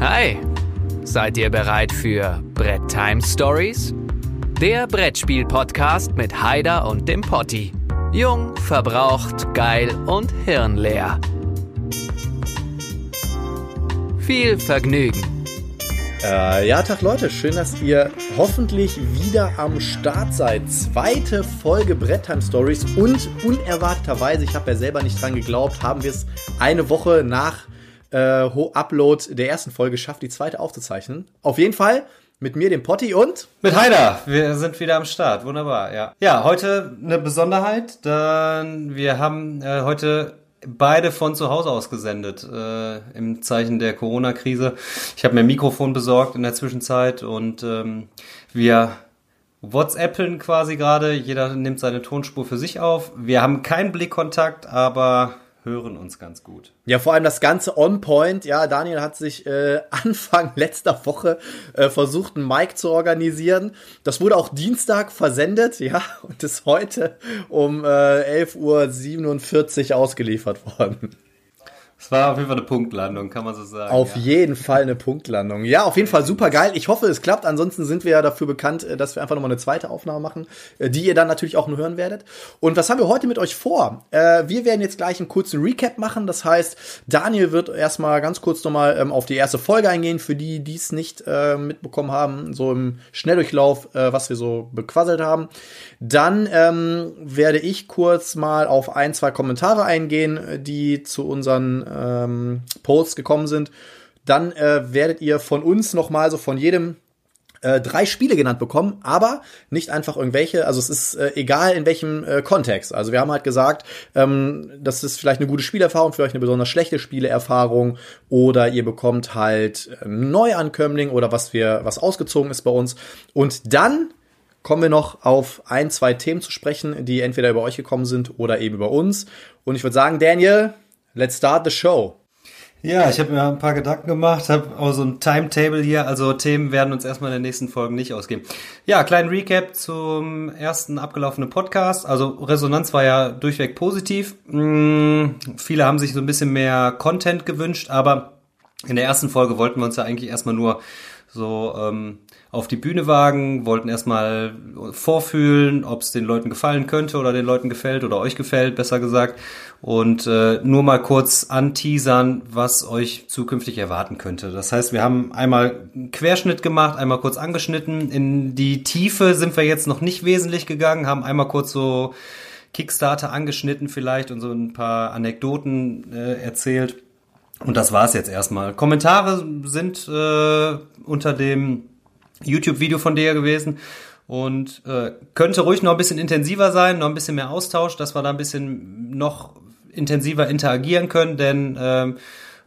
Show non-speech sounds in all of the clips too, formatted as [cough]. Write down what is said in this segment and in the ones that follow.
Hi, seid ihr bereit für Brett Time Stories? Der Brettspiel-Podcast mit Haider und dem Potti. Jung, verbraucht, geil und hirnleer. Viel Vergnügen. Äh, ja, Tag Leute, schön, dass ihr hoffentlich wieder am Start seid. Zweite Folge Bretttime Stories und unerwarteterweise, ich habe ja selber nicht dran geglaubt, haben wir es eine Woche nach äh, Upload der ersten Folge geschafft, die zweite aufzuzeichnen. Auf jeden Fall mit mir, dem Potti und mit Heider. Wir sind wieder am Start. Wunderbar, ja. Ja, heute eine Besonderheit, denn wir haben äh, heute beide von zu Hause aus gesendet äh, im Zeichen der Corona-Krise. Ich habe mir ein Mikrofon besorgt in der Zwischenzeit und ähm, wir WhatsAppeln quasi gerade. Jeder nimmt seine Tonspur für sich auf. Wir haben keinen Blickkontakt, aber hören uns ganz gut. Ja, vor allem das Ganze on point. Ja, Daniel hat sich äh, [laughs] Anfang letzter Woche äh, versucht, einen Mic zu organisieren. Das wurde auch Dienstag versendet, [laughs] ja, und ist heute um äh, 11.47 Uhr ausgeliefert worden. Es war auf jeden Fall eine Punktlandung, kann man so sagen. Auf ja. jeden Fall eine Punktlandung. Ja, auf jeden Fall super geil. Ich hoffe, es klappt. Ansonsten sind wir ja dafür bekannt, äh, dass wir einfach nochmal eine zweite Aufnahme machen, äh, die ihr dann natürlich auch nur hören werdet. Und was haben wir heute mit euch vor? Äh, wir werden jetzt gleich einen kurzen Recap machen. Das heißt, Daniel wird erstmal ganz kurz nochmal ähm, auf die erste Folge eingehen, für die, die es nicht mitbekommen haben, so im Schnelldurchlauf, was wir so bequasselt haben. Dann ähm, werde ich kurz mal auf ein, zwei Kommentare eingehen, die zu unseren ähm, Posts gekommen sind. Dann äh, werdet ihr von uns nochmal so von jedem äh, drei Spiele genannt bekommen, aber nicht einfach irgendwelche. Also es ist äh, egal in welchem äh, Kontext. Also wir haben halt gesagt, ähm, das ist vielleicht eine gute Spielerfahrung, vielleicht eine besonders schlechte Spielerfahrung oder ihr bekommt halt ähm, Neuankömmling oder was wir was ausgezogen ist bei uns. Und dann kommen wir noch auf ein, zwei Themen zu sprechen, die entweder über euch gekommen sind oder eben über uns. Und ich würde sagen, Daniel, Let's start the show. Ja, ich habe mir ein paar Gedanken gemacht, habe auch so ein Timetable hier, also Themen werden uns erstmal in den nächsten Folgen nicht ausgehen. Ja, kleinen Recap zum ersten abgelaufenen Podcast. Also Resonanz war ja durchweg positiv. Hm, viele haben sich so ein bisschen mehr Content gewünscht, aber in der ersten Folge wollten wir uns ja eigentlich erstmal nur so ähm, auf die Bühne wagen, wollten erstmal vorfühlen, ob es den Leuten gefallen könnte oder den Leuten gefällt oder euch gefällt, besser gesagt. Und äh, nur mal kurz anteasern, was euch zukünftig erwarten könnte. Das heißt, wir haben einmal einen Querschnitt gemacht, einmal kurz angeschnitten. In die Tiefe sind wir jetzt noch nicht wesentlich gegangen, haben einmal kurz so Kickstarter angeschnitten vielleicht und so ein paar Anekdoten äh, erzählt. Und das war's jetzt erstmal. Kommentare sind äh, unter dem YouTube-Video von dir gewesen und äh, könnte ruhig noch ein bisschen intensiver sein, noch ein bisschen mehr Austausch, dass wir da ein bisschen noch intensiver interagieren können, denn ähm,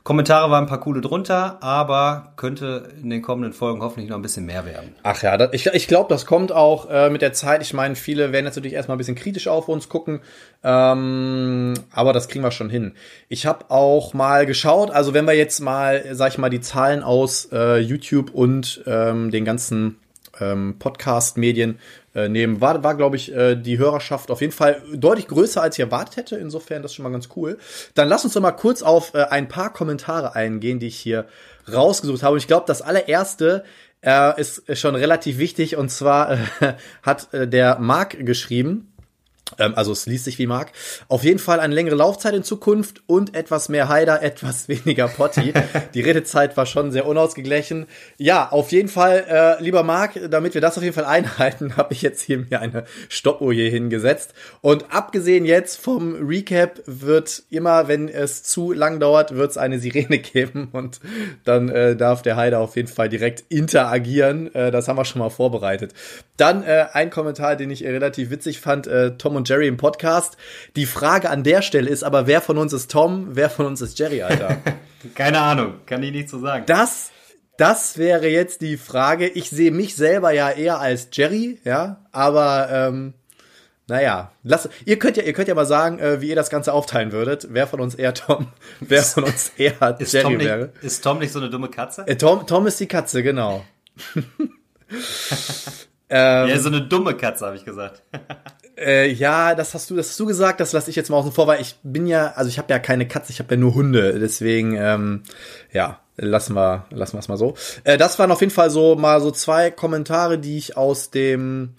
Kommentare waren ein paar coole drunter, aber könnte in den kommenden Folgen hoffentlich noch ein bisschen mehr werden. Ach ja, ich, ich glaube, das kommt auch äh, mit der Zeit. Ich meine, viele werden jetzt natürlich erstmal ein bisschen kritisch auf uns gucken, ähm, aber das kriegen wir schon hin. Ich habe auch mal geschaut, also wenn wir jetzt mal, sag ich mal, die Zahlen aus äh, YouTube und ähm, den ganzen ähm, Podcast-Medien äh, nehmen, war, war glaube ich, äh, die Hörerschaft auf jeden Fall deutlich größer, als ich erwartet hätte. Insofern das ist schon mal ganz cool. Dann lass uns doch mal kurz auf äh, ein paar Kommentare eingehen, die ich hier rausgesucht habe. Und ich glaube, das allererste äh, ist schon relativ wichtig. Und zwar äh, [laughs] hat äh, der Marc geschrieben, also es liest sich wie mag. Auf jeden Fall eine längere Laufzeit in Zukunft und etwas mehr Heider, [laughs] etwas weniger Potti. Die Redezeit war schon sehr unausgeglichen. Ja, auf jeden Fall, äh, lieber Marc, damit wir das auf jeden Fall einhalten, [laughs] habe ich jetzt hier mir eine Stoppuhr hier hingesetzt. Und abgesehen jetzt vom Recap wird immer, wenn es zu lang dauert, wird es eine Sirene [laughs] geben und dann äh, darf der Heider auf jeden Fall direkt interagieren. Äh, das haben wir schon mal vorbereitet. Dann äh, ein Kommentar, den ich relativ witzig fand. Äh, Tom und Jerry im Podcast. Die Frage an der Stelle ist aber, wer von uns ist Tom, wer von uns ist Jerry, Alter? [laughs] Keine Ahnung, kann ich nicht so sagen. Das, das wäre jetzt die Frage. Ich sehe mich selber ja eher als Jerry, ja, aber ähm, naja, lass, ihr könnt ja, ihr könnt ja mal sagen, äh, wie ihr das Ganze aufteilen würdet. Wer von uns eher Tom, [laughs] wer von uns eher [laughs] ist Jerry Tom nicht, wäre. Ist Tom nicht so eine dumme Katze? Äh, Tom, Tom ist die Katze, genau. ähm, ja, so eine dumme Katze, habe ich gesagt. Äh, ja, das hast du, das hast du gesagt, das lasse ich jetzt mal außen vor, weil ich bin ja, also ich habe ja keine Katze, ich habe ja nur Hunde, deswegen, ähm, ja, lassen wir, lassen wir es mal so. Äh, das waren auf jeden Fall so mal so zwei Kommentare, die ich aus dem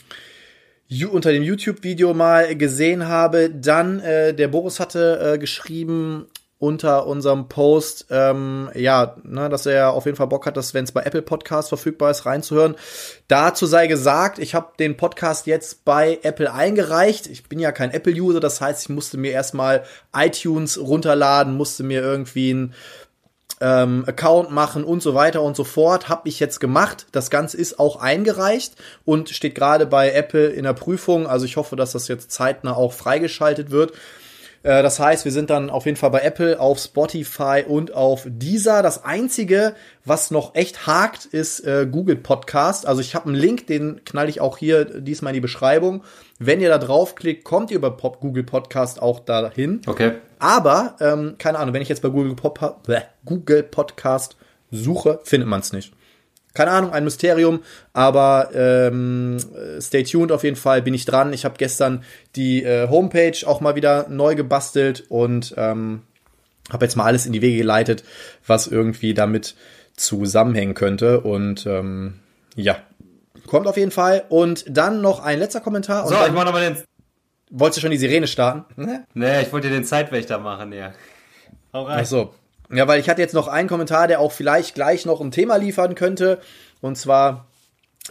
unter dem YouTube-Video mal gesehen habe. Dann äh, der Boris hatte äh, geschrieben, unter unserem Post, ähm, ja, ne, dass er auf jeden Fall Bock hat, dass wenn es bei Apple Podcasts verfügbar ist, reinzuhören. Dazu sei gesagt, ich habe den Podcast jetzt bei Apple eingereicht. Ich bin ja kein Apple-User, das heißt, ich musste mir erstmal iTunes runterladen, musste mir irgendwie ein ähm, Account machen und so weiter und so fort. Habe ich jetzt gemacht. Das Ganze ist auch eingereicht und steht gerade bei Apple in der Prüfung. Also ich hoffe, dass das jetzt zeitnah auch freigeschaltet wird. Äh, das heißt, wir sind dann auf jeden Fall bei Apple, auf Spotify und auf Deezer. Das einzige, was noch echt hakt, ist äh, Google Podcast. Also ich habe einen Link, den knall ich auch hier diesmal in die Beschreibung. Wenn ihr da draufklickt, kommt ihr über Pop Google Podcast auch dahin. Okay. Aber, ähm, keine Ahnung, wenn ich jetzt bei Google, Pop Google Podcast suche, findet man es nicht keine Ahnung, ein Mysterium, aber ähm, stay tuned auf jeden Fall, bin ich dran. Ich habe gestern die äh, Homepage auch mal wieder neu gebastelt und ähm, habe jetzt mal alles in die Wege geleitet, was irgendwie damit zusammenhängen könnte. Und ähm, ja, kommt auf jeden Fall. Und dann noch ein letzter Kommentar. So, ich mach nochmal den. Wolltest du schon die Sirene starten? Nee, ich wollte den Zeitwächter machen, ja. Hau rein. Ach so. Ja, weil ich hatte jetzt noch einen Kommentar, der auch vielleicht gleich noch ein Thema liefern könnte. Und zwar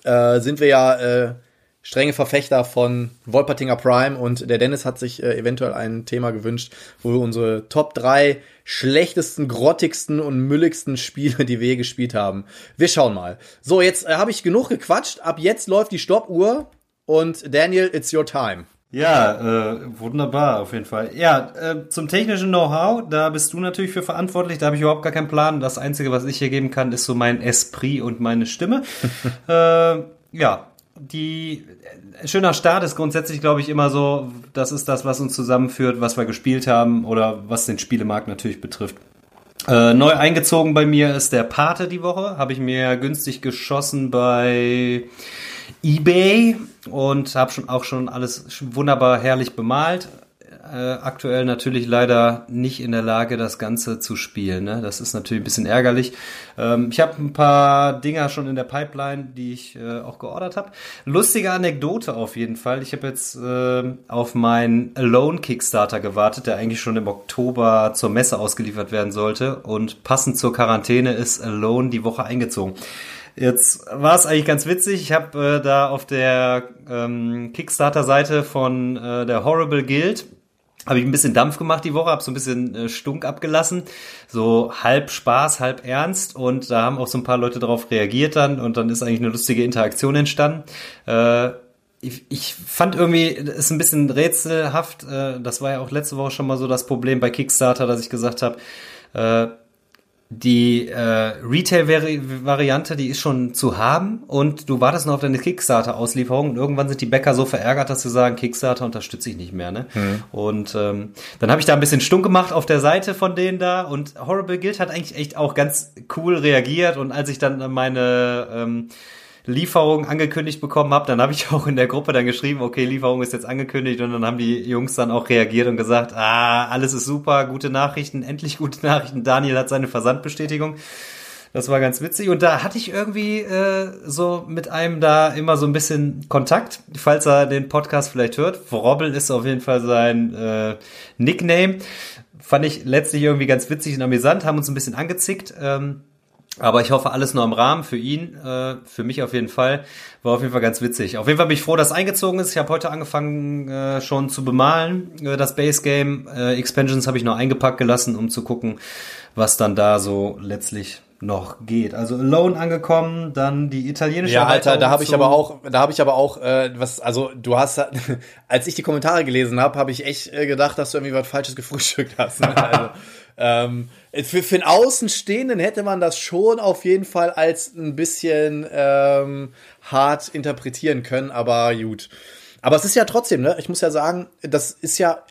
äh, sind wir ja äh, strenge Verfechter von Wolpertinger Prime und der Dennis hat sich äh, eventuell ein Thema gewünscht, wo wir unsere Top 3 schlechtesten, grottigsten und mülligsten Spiele, die wir gespielt haben. Wir schauen mal. So, jetzt äh, habe ich genug gequatscht. Ab jetzt läuft die Stoppuhr und Daniel, it's your time. Ja, äh, wunderbar, auf jeden Fall. Ja, äh, zum technischen Know-how, da bist du natürlich für verantwortlich, da habe ich überhaupt gar keinen Plan. Das Einzige, was ich hier geben kann, ist so mein Esprit und meine Stimme. [laughs] äh, ja, die äh, schöner Start ist grundsätzlich, glaube ich, immer so, das ist das, was uns zusammenführt, was wir gespielt haben oder was den Spielemarkt natürlich betrifft. Äh, neu eingezogen bei mir ist der Pate die Woche. Habe ich mir günstig geschossen bei eBay und habe schon auch schon alles wunderbar herrlich bemalt. Äh, aktuell natürlich leider nicht in der Lage, das Ganze zu spielen. Ne? Das ist natürlich ein bisschen ärgerlich. Ähm, ich habe ein paar Dinger schon in der Pipeline, die ich äh, auch geordert habe. Lustige Anekdote auf jeden Fall. Ich habe jetzt äh, auf meinen Alone Kickstarter gewartet, der eigentlich schon im Oktober zur Messe ausgeliefert werden sollte. Und passend zur Quarantäne ist Alone die Woche eingezogen. Jetzt war es eigentlich ganz witzig. Ich habe äh, da auf der ähm, Kickstarter-Seite von äh, der Horrible Guild habe ich ein bisschen Dampf gemacht die Woche, habe so ein bisschen äh, Stunk abgelassen, so halb Spaß, halb ernst und da haben auch so ein paar Leute darauf reagiert dann und dann ist eigentlich eine lustige Interaktion entstanden. Äh, ich, ich fand irgendwie, ist ein bisschen rätselhaft, äh, das war ja auch letzte Woche schon mal so das Problem bei Kickstarter, dass ich gesagt habe, äh, die äh, Retail-Variante, die ist schon zu haben und du wartest noch auf deine Kickstarter-Auslieferung und irgendwann sind die Bäcker so verärgert, dass sie sagen, Kickstarter unterstütze ich nicht mehr. Ne? Mhm. Und ähm, dann habe ich da ein bisschen stumm gemacht auf der Seite von denen da und Horrible Guild hat eigentlich echt auch ganz cool reagiert und als ich dann meine ähm, Lieferung angekündigt bekommen habe, dann habe ich [laughs] auch in der Gruppe dann geschrieben, okay, Lieferung ist jetzt angekündigt und dann haben die Jungs dann auch reagiert und gesagt, ah, alles ist super, gute Nachrichten, endlich gute Nachrichten. Daniel hat seine Versandbestätigung. Das war ganz witzig. Und da hatte ich irgendwie äh, so mit einem da immer so ein bisschen Kontakt, falls er den Podcast vielleicht hört. Vrobbel ist auf jeden Fall sein äh, Nickname. Fand ich letztlich irgendwie ganz witzig und amüsant, haben uns ein bisschen angezickt. Ähm, aber ich hoffe, alles nur im Rahmen für ihn, äh, für mich auf jeden Fall. War auf jeden Fall ganz witzig. Auf jeden Fall bin ich froh, dass eingezogen ist. Ich habe heute angefangen äh, schon zu bemalen. Äh, das Base Game äh, Expansions habe ich noch eingepackt gelassen, um zu gucken, was dann da so letztlich noch geht. Also Alone angekommen, dann die italienische Ja, Alter, da habe ich aber auch, da habe ich aber auch äh, was also du hast [laughs] als ich die Kommentare gelesen habe, habe ich echt äh, gedacht, dass du irgendwie was falsches gefrühstückt hast. Ne? Also, ähm, für, für einen Außenstehenden hätte man das schon auf jeden Fall als ein bisschen ähm, hart interpretieren können, aber gut. Aber es ist ja trotzdem, ne? Ich muss ja sagen, das ist ja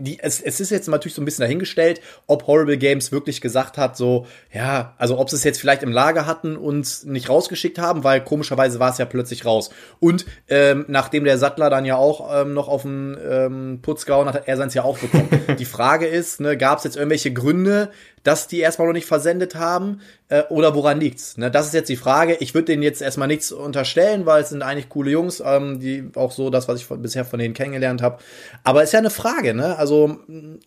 die, es, es ist jetzt natürlich so ein bisschen dahingestellt, ob Horrible Games wirklich gesagt hat, so, ja, also ob sie es jetzt vielleicht im Lager hatten und nicht rausgeschickt haben, weil komischerweise war es ja plötzlich raus. Und ähm, nachdem der Sattler dann ja auch ähm, noch auf den ähm, Putz gehauen hat, hat er seins ja auch bekommen. [laughs] die Frage ist, ne, gab es jetzt irgendwelche Gründe, dass die erstmal noch nicht versendet haben äh, oder woran liegt's? Ne, das ist jetzt die Frage. Ich würde denen jetzt erstmal nichts unterstellen, weil es sind eigentlich coole Jungs, ähm, die auch so das, was ich von, bisher von denen kennengelernt habe. Aber ist ja eine Frage, ne? Also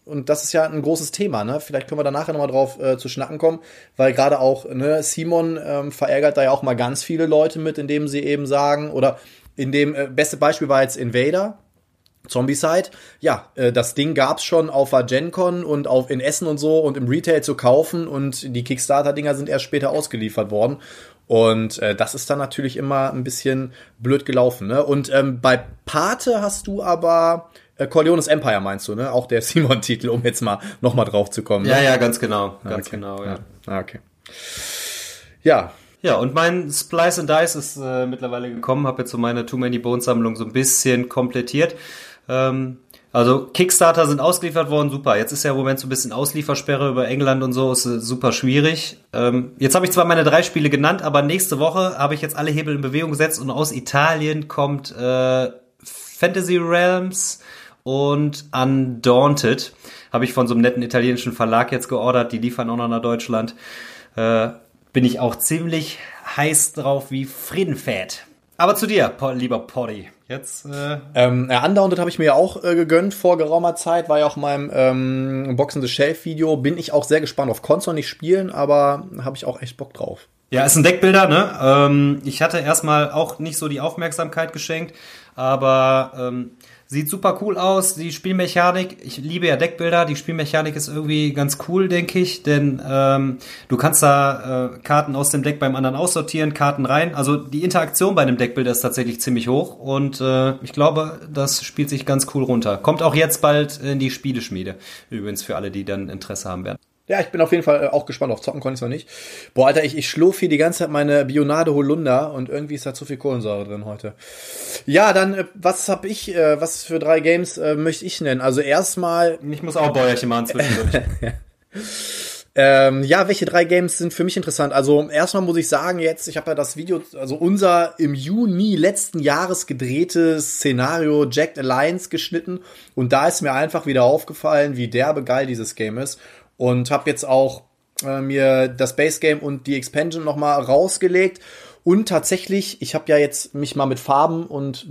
und das ist ja ein großes Thema, ne? Vielleicht können wir da nachher nochmal drauf äh, zu schnacken kommen, weil gerade auch ne, Simon ähm, verärgert da ja auch mal ganz viele Leute mit, indem sie eben sagen oder in dem äh, beste Beispiel war jetzt Invader, Zombicide, ja, äh, das Ding gab's schon auf der GenCon und auf in Essen und so und im Retail zu kaufen und die Kickstarter-Dinger sind erst später ausgeliefert worden. Und äh, das ist dann natürlich immer ein bisschen blöd gelaufen. Ne? Und ähm, bei Pate hast du aber äh, Corleones Empire meinst du, ne? Auch der [laughs] Simon-Titel, um jetzt mal nochmal drauf zu kommen. Ne? Ja, ja, ganz genau. Ganz okay. genau, ja. Ah, okay. Ja, ja, und mein Splice and Dice ist äh, mittlerweile gekommen, habe jetzt so meine Too Many Bones Sammlung so ein bisschen komplettiert. Ähm, also Kickstarter sind ausgeliefert worden, super. Jetzt ist ja im Moment so ein bisschen Ausliefersperre über England und so, ist äh, super schwierig. Ähm, jetzt habe ich zwar meine drei Spiele genannt, aber nächste Woche habe ich jetzt alle Hebel in Bewegung gesetzt und aus Italien kommt äh, Fantasy Realms und Undaunted. Habe ich von so einem netten italienischen Verlag jetzt geordert, die liefern auch noch nach Deutschland. Äh, bin ich auch ziemlich heiß drauf wie Friedenfett. Aber zu dir, lieber Poddy. Jetzt. Äh ähm, ja, Undaunted habe ich mir ja auch äh, gegönnt vor geraumer Zeit, war ja auch in meinem ähm, Boxen the Shelf Video. Bin ich auch sehr gespannt auf. Konnte nicht spielen, aber habe ich auch echt Bock drauf. Ja, ist ein Deckbilder, ne? Ähm, ich hatte erstmal auch nicht so die Aufmerksamkeit geschenkt, aber ähm, Sieht super cool aus, die Spielmechanik. Ich liebe ja Deckbilder. Die Spielmechanik ist irgendwie ganz cool, denke ich, denn ähm, du kannst da äh, Karten aus dem Deck beim anderen aussortieren, Karten rein. Also die Interaktion bei einem Deckbilder ist tatsächlich ziemlich hoch und äh, ich glaube, das spielt sich ganz cool runter. Kommt auch jetzt bald in die Spieleschmiede. Übrigens für alle, die dann Interesse haben werden. Ja, ich bin auf jeden Fall äh, auch gespannt. Auf Zocken konnte ich noch nicht. Boah, Alter, ich, ich schlurf hier die ganze Zeit meine Bionade Holunder und irgendwie ist da zu viel Kohlensäure drin heute. Ja, dann, äh, was hab ich, äh, was für drei Games äh, möchte ich nennen? Also erstmal. Ich muss auch Bäuerchen machen zwischendurch. [laughs] Ähm, ja, welche drei Games sind für mich interessant? Also erstmal muss ich sagen, jetzt, ich habe ja das Video, also unser im Juni letzten Jahres gedrehtes Szenario Jacked Alliance geschnitten und da ist mir einfach wieder aufgefallen, wie derbe geil dieses Game ist und habe jetzt auch äh, mir das Base Game und die Expansion noch mal rausgelegt und tatsächlich, ich habe ja jetzt mich mal mit Farben und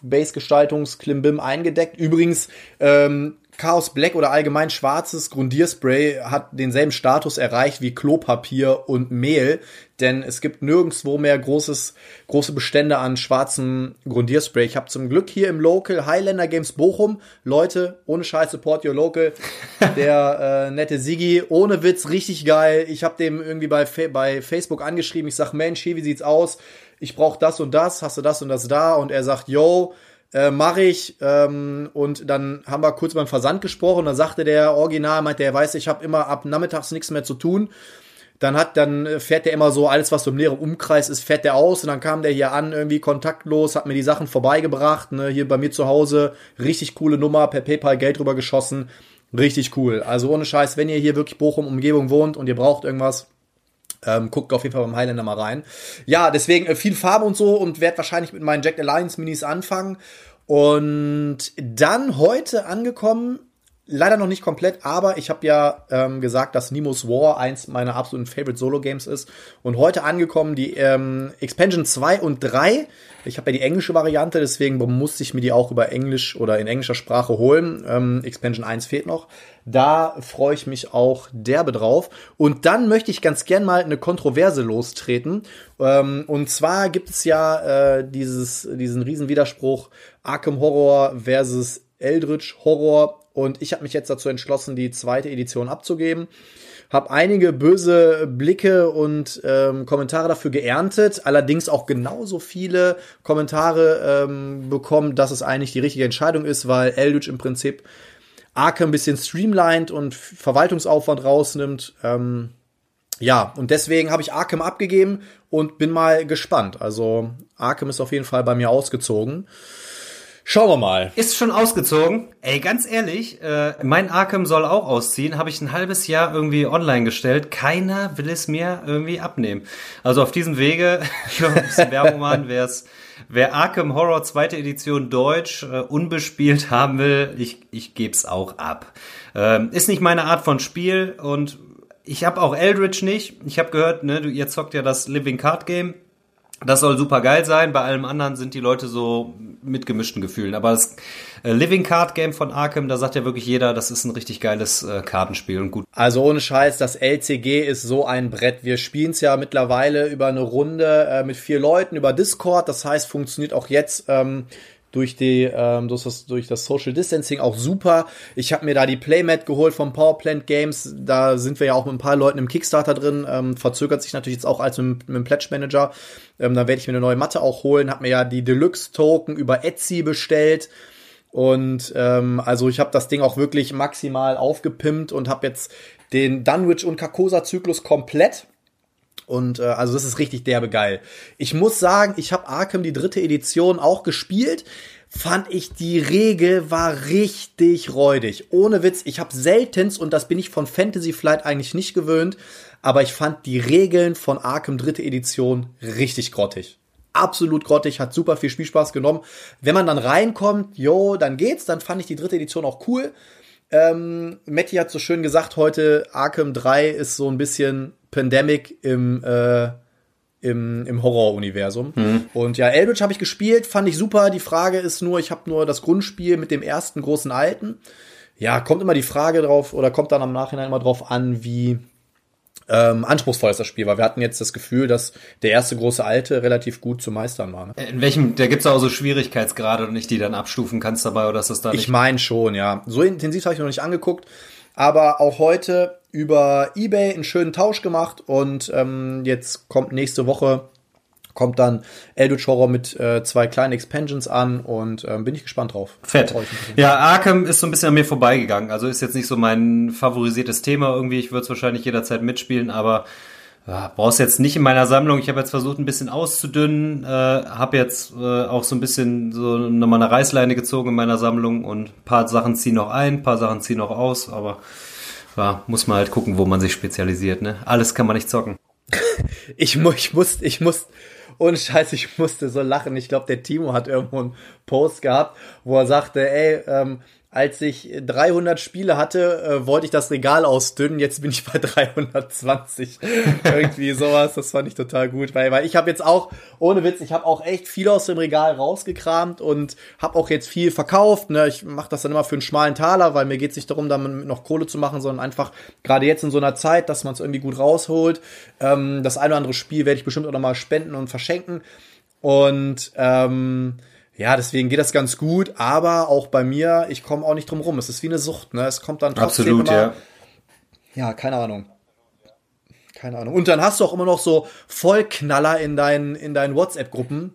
Base-Gestaltungs-Klimbim eingedeckt. Übrigens, ähm, Chaos Black oder allgemein schwarzes Grundierspray hat denselben Status erreicht wie Klopapier und Mehl, denn es gibt nirgendwo mehr großes, große Bestände an schwarzem Grundierspray. Ich habe zum Glück hier im Local Highlander Games Bochum, Leute, ohne Scheiß support your local, [laughs] der äh, nette Sigi, ohne Witz, richtig geil. Ich habe dem irgendwie bei, bei Facebook angeschrieben, ich sag, Mensch, hier, wie sieht's aus? Ich brauche das und das, hast du das und das da? Und er sagt, yo, äh, mache ich. Ähm, und dann haben wir kurz beim Versand gesprochen. Dann sagte der Original, meinte er, weiß, ich habe immer ab nachmittags nichts mehr zu tun. Dann hat, dann fährt der immer so alles, was so im näheren Umkreis ist, fährt der aus und dann kam der hier an, irgendwie kontaktlos, hat mir die Sachen vorbeigebracht, ne, hier bei mir zu Hause, richtig coole Nummer, per PayPal Geld drüber geschossen, richtig cool. Also ohne Scheiß, wenn ihr hier wirklich Bochum Umgebung wohnt und ihr braucht irgendwas, ähm, guckt auf jeden Fall beim Highlander mal rein. Ja, deswegen äh, viel Farbe und so und werde wahrscheinlich mit meinen Jack Alliance Minis anfangen. Und dann heute angekommen, leider noch nicht komplett, aber ich habe ja ähm, gesagt, dass Nemo's War eins meiner absoluten Favorite Solo-Games ist. Und heute angekommen die ähm, Expansion 2 und 3 ich habe ja die englische Variante, deswegen musste ich mir die auch über Englisch oder in englischer Sprache holen. Ähm, Expansion 1 fehlt noch. Da freue ich mich auch derbe drauf. Und dann möchte ich ganz gern mal eine Kontroverse lostreten. Ähm, und zwar gibt es ja äh, dieses, diesen Riesenwiderspruch Arkham Horror versus Eldritch Horror. Und ich habe mich jetzt dazu entschlossen, die zweite Edition abzugeben habe einige böse Blicke und ähm, Kommentare dafür geerntet, allerdings auch genauso viele Kommentare ähm, bekommen, dass es eigentlich die richtige Entscheidung ist, weil Eldritch im Prinzip Arkham ein bisschen streamlined und Verwaltungsaufwand rausnimmt. Ähm, ja, und deswegen habe ich Arkham abgegeben und bin mal gespannt. Also Arkham ist auf jeden Fall bei mir ausgezogen. Schauen wir mal. Ist schon ausgezogen. Ey, ganz ehrlich, äh, mein Arkham soll auch ausziehen. Habe ich ein halbes Jahr irgendwie online gestellt. Keiner will es mir irgendwie abnehmen. Also auf diesem Wege, [laughs] ein bisschen Werbung machen, wer es Wer Arkham Horror zweite Edition Deutsch äh, unbespielt haben will, ich, ich geb's auch ab. Ähm, ist nicht meine Art von Spiel und ich habe auch Eldritch nicht. Ich habe gehört, ne, du, ihr zockt ja das Living Card Game. Das soll super geil sein. Bei allem anderen sind die Leute so mit gemischten Gefühlen. Aber das äh, Living Card Game von Arkham, da sagt ja wirklich jeder, das ist ein richtig geiles äh, Kartenspiel und gut. Also ohne Scheiß, das LCG ist so ein Brett. Wir spielen es ja mittlerweile über eine Runde äh, mit vier Leuten über Discord. Das heißt, funktioniert auch jetzt ähm, durch die ähm, durch, das, durch das Social Distancing auch super. Ich habe mir da die Playmat geholt vom Powerplant Games. Da sind wir ja auch mit ein paar Leuten im Kickstarter drin. Ähm, verzögert sich natürlich jetzt auch als mit, mit dem Pledge Manager. Ähm, da werde ich mir eine neue Matte auch holen. Habe mir ja die Deluxe Token über Etsy bestellt. Und ähm, also ich habe das Ding auch wirklich maximal aufgepimpt und habe jetzt den Dunwich und Carcosa Zyklus komplett. Und äh, also das ist richtig derbe geil. Ich muss sagen, ich habe Arkham die dritte Edition auch gespielt. Fand ich die Regel war richtig räudig. Ohne Witz, ich habe seltenst und das bin ich von Fantasy Flight eigentlich nicht gewöhnt, aber ich fand die Regeln von Arkham dritte Edition richtig grottig absolut grottig, hat super viel Spielspaß genommen. Wenn man dann reinkommt, jo, dann geht's, dann fand ich die dritte Edition auch cool. Ähm, Matti hat so schön gesagt heute, Arkham 3 ist so ein bisschen Pandemic im, äh, im, im Horror-Universum. Mhm. Und ja, Eldritch habe ich gespielt, fand ich super. Die Frage ist nur, ich habe nur das Grundspiel mit dem ersten großen Alten. Ja, kommt immer die Frage drauf oder kommt dann am Nachhinein immer drauf an, wie ähm, anspruchsvoll ist das Spiel war. Wir hatten jetzt das Gefühl, dass der erste große Alte relativ gut zu meistern war. Ne? In welchem, da gibt's auch so Schwierigkeitsgrade und nicht, die dann abstufen kannst dabei oder ist das da nicht? Ich meine schon, ja. So intensiv habe ich noch nicht angeguckt, aber auch heute über eBay einen schönen Tausch gemacht und ähm, jetzt kommt nächste Woche kommt dann Eldritch Horror mit äh, zwei kleinen Expansions an und ähm, bin ich gespannt drauf. Fett. Ja, Arkham ist so ein bisschen an mir vorbeigegangen. Also ist jetzt nicht so mein favorisiertes Thema irgendwie. Ich würde es wahrscheinlich jederzeit mitspielen, aber ja, brauchst jetzt nicht in meiner Sammlung. Ich habe jetzt versucht, ein bisschen auszudünnen, äh, habe jetzt äh, auch so ein bisschen so nochmal eine Reißleine gezogen in meiner Sammlung und paar Sachen ziehen noch ein, paar Sachen ziehen noch aus, aber ja, muss man halt gucken, wo man sich spezialisiert. Ne? Alles kann man nicht zocken. [laughs] ich, mu ich muss, ich muss, ohne Scheiß, ich musste so lachen. Ich glaube, der Timo hat irgendwo einen Post gehabt, wo er sagte, ey, ähm, als ich 300 Spiele hatte, äh, wollte ich das Regal ausdünnen. Jetzt bin ich bei 320. [laughs] Irgendwie sowas. Das fand ich total gut, weil, weil ich habe jetzt auch, ohne Witz, ich habe auch echt viel aus dem Regal rausgekramt und habe auch jetzt viel verkauft. Ne? Ich mache das dann immer für einen schmalen Taler, weil mir geht es nicht darum, damit noch Kohle zu machen, sondern einfach gerade jetzt in so einer Zeit, dass man es irgendwie gut rausholt. Ähm, das eine oder andere Spiel werde ich bestimmt auch noch mal spenden und verschenken. Und ähm, ja, deswegen geht das ganz gut, aber auch bei mir, ich komme auch nicht drum rum. Es ist wie eine Sucht, ne? Es kommt dann trotzdem Absolut, immer, ja. Ja, keine Ahnung. Keine Ahnung. Und dann hast du auch immer noch so Vollknaller in deinen, in deinen WhatsApp-Gruppen,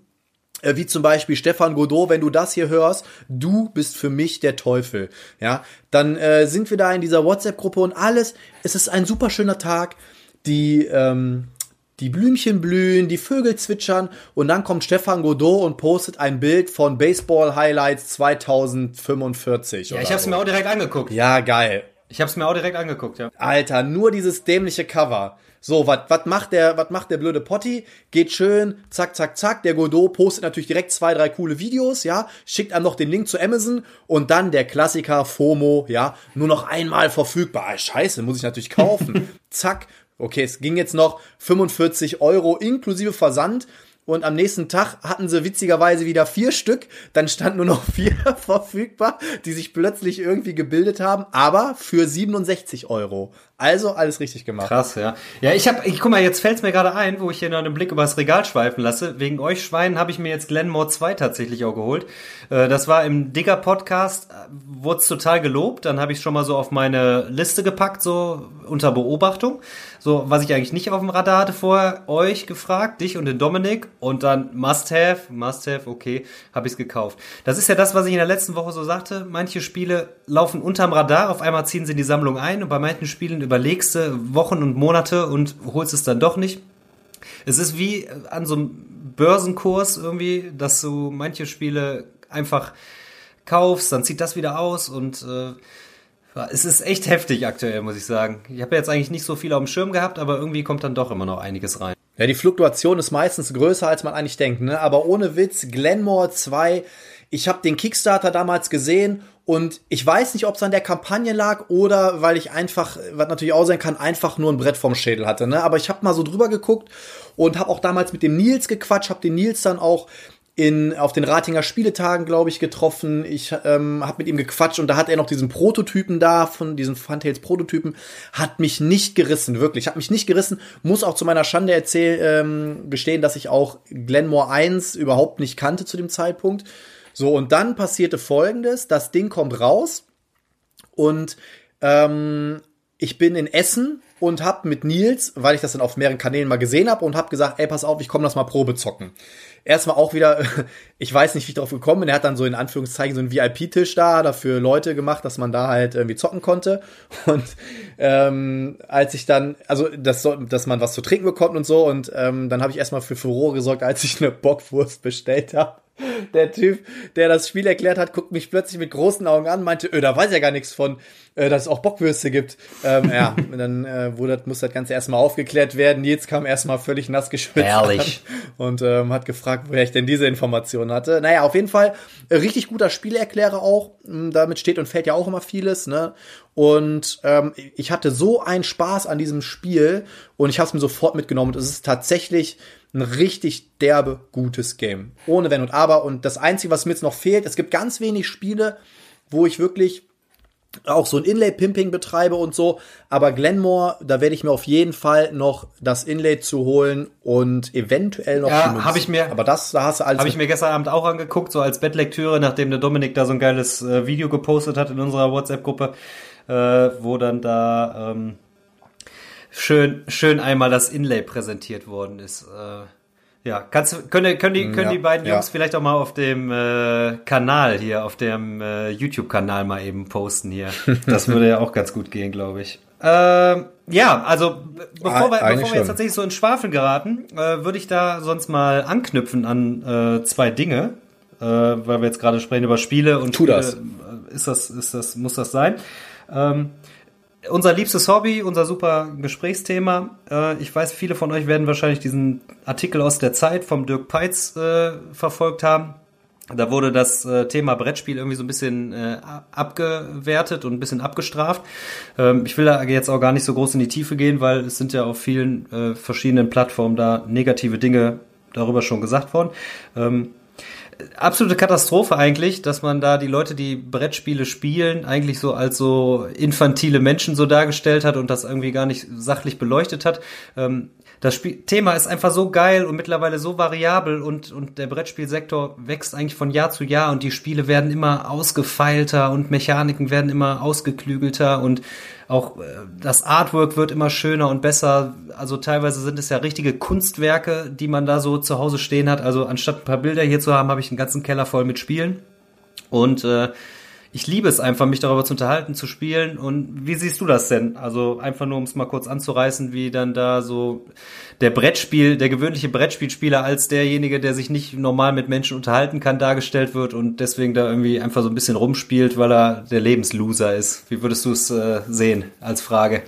äh, wie zum Beispiel Stefan Godot, wenn du das hier hörst, du bist für mich der Teufel. Ja, dann äh, sind wir da in dieser WhatsApp-Gruppe und alles. Es ist ein super schöner Tag. Die ähm, die Blümchen blühen, die Vögel zwitschern und dann kommt Stefan Godot und postet ein Bild von Baseball Highlights 2045. Ja, ich hab's so. mir auch direkt angeguckt. Ja, geil. Ich hab's mir auch direkt angeguckt, ja. Alter, nur dieses dämliche Cover. So, was was macht der was macht der blöde Potti? Geht schön, zack zack zack, der Godot postet natürlich direkt zwei, drei coole Videos, ja, schickt einem noch den Link zu Amazon und dann der Klassiker FOMO, ja, nur noch einmal verfügbar. Ah, scheiße, muss ich natürlich kaufen. [laughs] zack, Okay, es ging jetzt noch 45 Euro inklusive Versand. Und am nächsten Tag hatten sie witzigerweise wieder vier Stück. Dann stand nur noch [laughs] vier verfügbar, die sich plötzlich irgendwie gebildet haben, aber für 67 Euro. Also alles richtig gemacht. Krass, ja. Ja, ich habe, ich guck mal, jetzt fällt's mir gerade ein, wo ich hier noch einen Blick übers Regal schweifen lasse. Wegen euch Schweinen habe ich mir jetzt Glenmore 2 tatsächlich auch geholt. Äh, das war im Digger Podcast, äh, wurde total gelobt. Dann habe ich schon mal so auf meine Liste gepackt, so unter Beobachtung. So, was ich eigentlich nicht auf dem Radar hatte vorher, euch gefragt, dich und den Dominik. Und dann Must Have, Must Have, okay, habe ich's gekauft. Das ist ja das, was ich in der letzten Woche so sagte. Manche Spiele laufen unterm Radar, auf einmal ziehen sie in die Sammlung ein und bei manchen Spielen überlegst du Wochen und Monate und holst es dann doch nicht. Es ist wie an so einem Börsenkurs irgendwie, dass du manche Spiele einfach kaufst, dann zieht das wieder aus und äh, es ist echt heftig aktuell, muss ich sagen. Ich habe jetzt eigentlich nicht so viel auf dem Schirm gehabt, aber irgendwie kommt dann doch immer noch einiges rein. Ja, die Fluktuation ist meistens größer, als man eigentlich denkt, ne? Aber ohne Witz, Glenmore 2, ich habe den Kickstarter damals gesehen und ich weiß nicht, ob es an der Kampagne lag oder weil ich einfach, was natürlich auch sein kann, einfach nur ein Brett vorm Schädel hatte. Ne? Aber ich habe mal so drüber geguckt und habe auch damals mit dem Nils gequatscht, habe den Nils dann auch in, auf den Ratinger Spieletagen, glaube ich, getroffen. Ich ähm, habe mit ihm gequatscht und da hat er noch diesen Prototypen da, von diesen Funtails Prototypen, hat mich nicht gerissen, wirklich, hat mich nicht gerissen. Muss auch zu meiner Schande erzählen, ähm, gestehen, dass ich auch Glenmore 1 überhaupt nicht kannte zu dem Zeitpunkt. So, und dann passierte folgendes, das Ding kommt raus und ähm, ich bin in Essen und hab mit Nils, weil ich das dann auf mehreren Kanälen mal gesehen habe und hab gesagt, ey, pass auf, ich komme das mal Probe zocken erstmal auch wieder, [laughs] ich weiß nicht, wie ich darauf gekommen bin. Er hat dann so in Anführungszeichen so einen VIP-Tisch da, dafür Leute gemacht, dass man da halt irgendwie zocken konnte. [laughs] Und ähm, als ich dann, also das, dass man was zu trinken bekommt und so, und ähm, dann habe ich erstmal für Furore gesorgt, als ich eine Bockwurst bestellt habe. Der Typ, der das Spiel erklärt hat, guckt mich plötzlich mit großen Augen an, meinte, öh, da weiß ja gar nichts von, äh, dass es auch Bockwürste gibt. Ähm, ja, [laughs] und dann äh, wurde, muss das Ganze erstmal aufgeklärt werden. Nils kam erstmal völlig nass geschwitzt Ehrlich. und ähm, hat gefragt, woher ich denn diese Informationen hatte. Naja, auf jeden Fall äh, richtig guter Spielerklärer auch. Hm, damit steht und fällt ja auch immer vieles. Ne? Und ähm, ich hatte so einen Spaß an diesem Spiel und ich habe es mir sofort mitgenommen. Und es ist tatsächlich ein richtig derbe gutes Game. Ohne Wenn und Aber. Und das Einzige, was mir jetzt noch fehlt, es gibt ganz wenig Spiele, wo ich wirklich auch so ein Inlay-Pimping betreibe und so. Aber Glenmore, da werde ich mir auf jeden Fall noch das Inlay zu holen und eventuell noch ja, habe ich mir. Aber das, da hast du alles. Habe ich mir gestern Abend auch angeguckt, so als Bettlektüre, nachdem der Dominik da so ein geiles äh, Video gepostet hat in unserer WhatsApp-Gruppe, äh, wo dann da ähm, schön, schön einmal das Inlay präsentiert worden ist. Äh, ja, kannst, können, können, die, können ja, die beiden Jungs ja. vielleicht auch mal auf dem äh, Kanal hier, auf dem äh, YouTube-Kanal mal eben posten hier. [laughs] Das würde ja auch ganz gut gehen, glaube ich. Ähm, ja, also bevor wir, bevor wir jetzt tatsächlich so in Schwafel geraten, äh, würde ich da sonst mal anknüpfen an äh, zwei Dinge, äh, weil wir jetzt gerade sprechen über Spiele und tu Spiele, das. Ist das, ist das, muss das sein? Ähm, unser liebstes Hobby, unser super Gesprächsthema. Äh, ich weiß, viele von euch werden wahrscheinlich diesen Artikel aus der Zeit vom Dirk Peitz äh, verfolgt haben. Da wurde das äh, Thema Brettspiel irgendwie so ein bisschen äh, abgewertet und ein bisschen abgestraft. Ähm, ich will da jetzt auch gar nicht so groß in die Tiefe gehen, weil es sind ja auf vielen äh, verschiedenen Plattformen da negative Dinge darüber schon gesagt worden. Ähm, absolute Katastrophe eigentlich, dass man da die Leute, die Brettspiele spielen, eigentlich so als so infantile Menschen so dargestellt hat und das irgendwie gar nicht sachlich beleuchtet hat. Ähm, das Spiel Thema ist einfach so geil und mittlerweile so variabel und, und der Brettspielsektor wächst eigentlich von Jahr zu Jahr und die Spiele werden immer ausgefeilter und Mechaniken werden immer ausgeklügelter und auch äh, das Artwork wird immer schöner und besser. Also teilweise sind es ja richtige Kunstwerke, die man da so zu Hause stehen hat. Also anstatt ein paar Bilder hier zu haben, habe ich einen ganzen Keller voll mit Spielen. Und äh, ich liebe es einfach, mich darüber zu unterhalten, zu spielen. Und wie siehst du das denn? Also einfach nur, um es mal kurz anzureißen, wie dann da so der Brettspiel, der gewöhnliche Brettspielspieler als derjenige, der sich nicht normal mit Menschen unterhalten kann, dargestellt wird und deswegen da irgendwie einfach so ein bisschen rumspielt, weil er der Lebensloser ist. Wie würdest du es äh, sehen als Frage?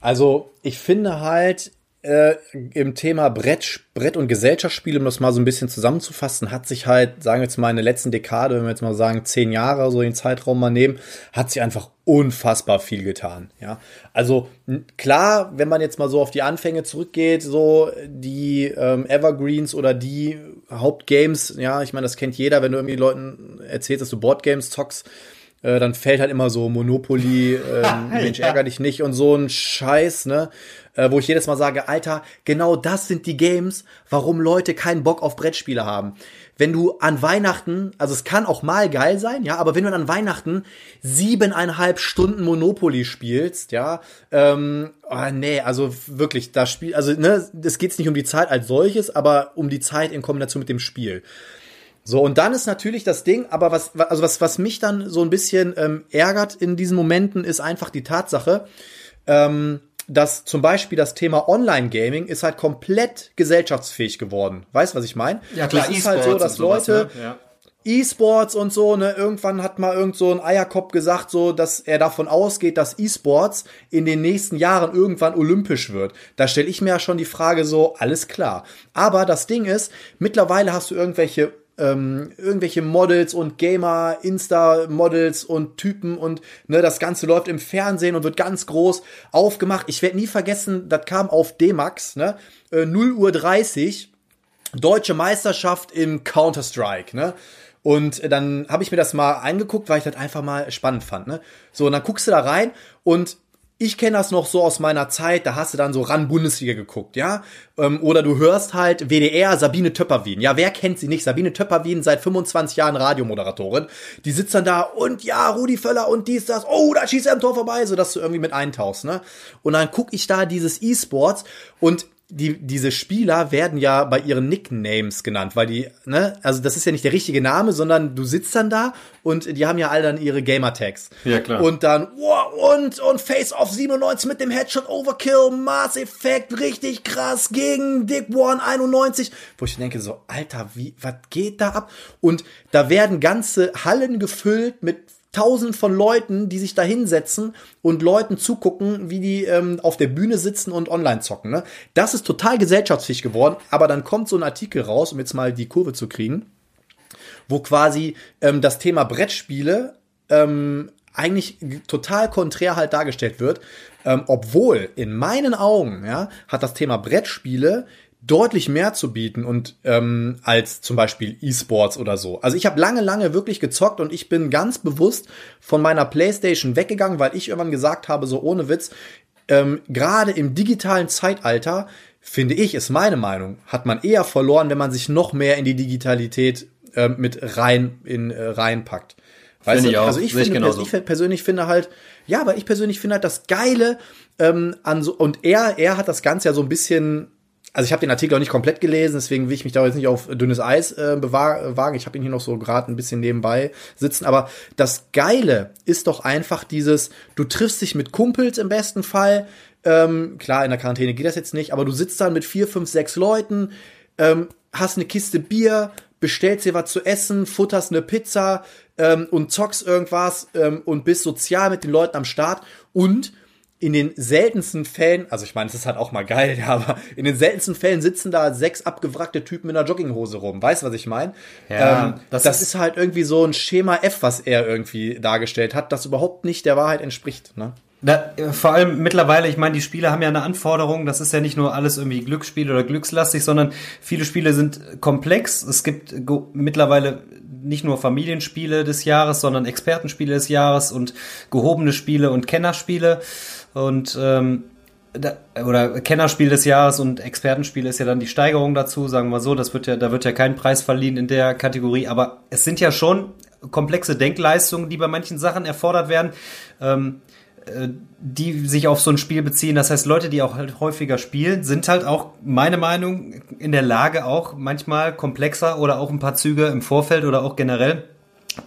Also ich finde halt, äh, im Thema Brett, Brett und Gesellschaftsspiele, um das mal so ein bisschen zusammenzufassen, hat sich halt, sagen wir jetzt mal in der letzten Dekade, wenn wir jetzt mal sagen zehn Jahre so den Zeitraum mal nehmen, hat sich einfach unfassbar viel getan. Ja, also klar, wenn man jetzt mal so auf die Anfänge zurückgeht, so die ähm, Evergreens oder die Hauptgames, ja, ich meine, das kennt jeder, wenn du irgendwie Leuten erzählst, dass du Boardgames zockst, äh, dann fällt halt immer so Monopoly, [laughs] ähm, Mensch, ärger dich nicht und so ein Scheiß, ne? Äh, wo ich jedes Mal sage, Alter, genau das sind die Games, warum Leute keinen Bock auf Brettspiele haben. Wenn du an Weihnachten, also es kann auch mal geil sein, ja, aber wenn du an Weihnachten siebeneinhalb Stunden Monopoly spielst, ja, ähm, oh, nee, also wirklich, da spielt, also ne, es geht nicht um die Zeit als solches, aber um die Zeit in Kombination mit dem Spiel. So, und dann ist natürlich das Ding, aber was, also was, was mich dann so ein bisschen ähm, ärgert in diesen Momenten, ist einfach die Tatsache, ähm, dass zum Beispiel das Thema Online-Gaming ist halt komplett gesellschaftsfähig geworden. Weißt du, was ich meine? Ja, klar, es ist halt so, dass Leute ne? ja. E-Sports und so, ne, irgendwann hat mal irgend so ein Eierkopf gesagt, so, dass er davon ausgeht, dass E-Sports in den nächsten Jahren irgendwann olympisch wird. Da stelle ich mir ja schon die Frage so, alles klar. Aber das Ding ist, mittlerweile hast du irgendwelche ähm, irgendwelche Models und Gamer, Insta-Models und Typen und ne, das Ganze läuft im Fernsehen und wird ganz groß aufgemacht. Ich werde nie vergessen, das kam auf D-Max, ne, äh, 0 Uhr 30, Deutsche Meisterschaft im Counter-Strike, ne? Und dann habe ich mir das mal angeguckt, weil ich das einfach mal spannend fand. Ne? So, und dann guckst du da rein und ich kenne das noch so aus meiner Zeit, da hast du dann so ran Bundesliga geguckt, ja? Ähm, oder du hörst halt WDR Sabine Töpperwien. Ja, wer kennt sie nicht? Sabine Töpperwien seit 25 Jahren Radiomoderatorin. Die sitzt dann da und ja, Rudi Völler und dies, das. Oh, da schießt er im Tor vorbei, so dass du irgendwie mit eintauchst, ne? Und dann guck ich da dieses E-Sports und die, diese Spieler werden ja bei ihren Nicknames genannt, weil die, ne, also das ist ja nicht der richtige Name, sondern du sitzt dann da und die haben ja alle dann ihre Gamertags. Ja, klar. Und dann, wow, und, und Face Off 97 mit dem Headshot Overkill, Mass Effect, richtig krass, gegen Dick One 91, wo ich denke so, Alter, wie, was geht da ab? Und da werden ganze Hallen gefüllt mit tausend von Leuten, die sich da hinsetzen und Leuten zugucken, wie die ähm, auf der Bühne sitzen und online zocken. Ne? Das ist total gesellschaftsfähig geworden, aber dann kommt so ein Artikel raus, um jetzt mal die Kurve zu kriegen, wo quasi ähm, das Thema Brettspiele ähm, eigentlich total konträr halt dargestellt wird, ähm, obwohl in meinen Augen ja, hat das Thema Brettspiele deutlich mehr zu bieten und ähm, als zum Beispiel E-Sports oder so. Also ich habe lange, lange wirklich gezockt und ich bin ganz bewusst von meiner PlayStation weggegangen, weil ich irgendwann gesagt habe, so ohne Witz, ähm, gerade im digitalen Zeitalter finde ich, ist meine Meinung, hat man eher verloren, wenn man sich noch mehr in die Digitalität äh, mit rein in äh, reinpackt. Weißt finde du? ich auch. Also ich, finde, genauso. ich persönlich finde halt, ja, aber ich persönlich finde halt das Geile ähm, an so und er, er hat das Ganze ja so ein bisschen also ich habe den Artikel auch nicht komplett gelesen, deswegen will ich mich da jetzt nicht auf dünnes Eis äh, wagen. Ich habe ihn hier noch so gerade ein bisschen nebenbei sitzen. Aber das Geile ist doch einfach dieses, du triffst dich mit Kumpels im besten Fall. Ähm, klar, in der Quarantäne geht das jetzt nicht, aber du sitzt dann mit vier, fünf, sechs Leuten, ähm, hast eine Kiste Bier, bestellst dir was zu essen, futterst eine Pizza ähm, und zockst irgendwas ähm, und bist sozial mit den Leuten am Start und in den seltensten Fällen, also ich meine, es ist halt auch mal geil, [laughs] ja, aber in den seltensten Fällen sitzen da sechs abgewrackte Typen in einer Jogginghose rum. Weißt du, was ich meine? Ja, ähm, das, das ist, ist halt irgendwie so ein Schema F, was er irgendwie dargestellt hat, das überhaupt nicht der Wahrheit entspricht. Ne? Da, vor allem mittlerweile, ich meine, die Spiele haben ja eine Anforderung, das ist ja nicht nur alles irgendwie Glücksspiel oder glückslastig, sondern viele Spiele sind komplex. Es gibt mittlerweile nicht nur Familienspiele des Jahres, sondern Expertenspiele des Jahres und gehobene Spiele und Kennerspiele. Und ähm, da, oder Kennerspiel des Jahres und Expertenspiel ist ja dann die Steigerung dazu, sagen wir so, das wird ja, da wird ja kein Preis verliehen in der Kategorie, aber es sind ja schon komplexe Denkleistungen, die bei manchen Sachen erfordert werden, ähm, äh, die sich auf so ein Spiel beziehen. Das heißt, Leute, die auch halt häufiger spielen, sind halt auch, meine Meinung, in der Lage auch manchmal komplexer oder auch ein paar Züge im Vorfeld oder auch generell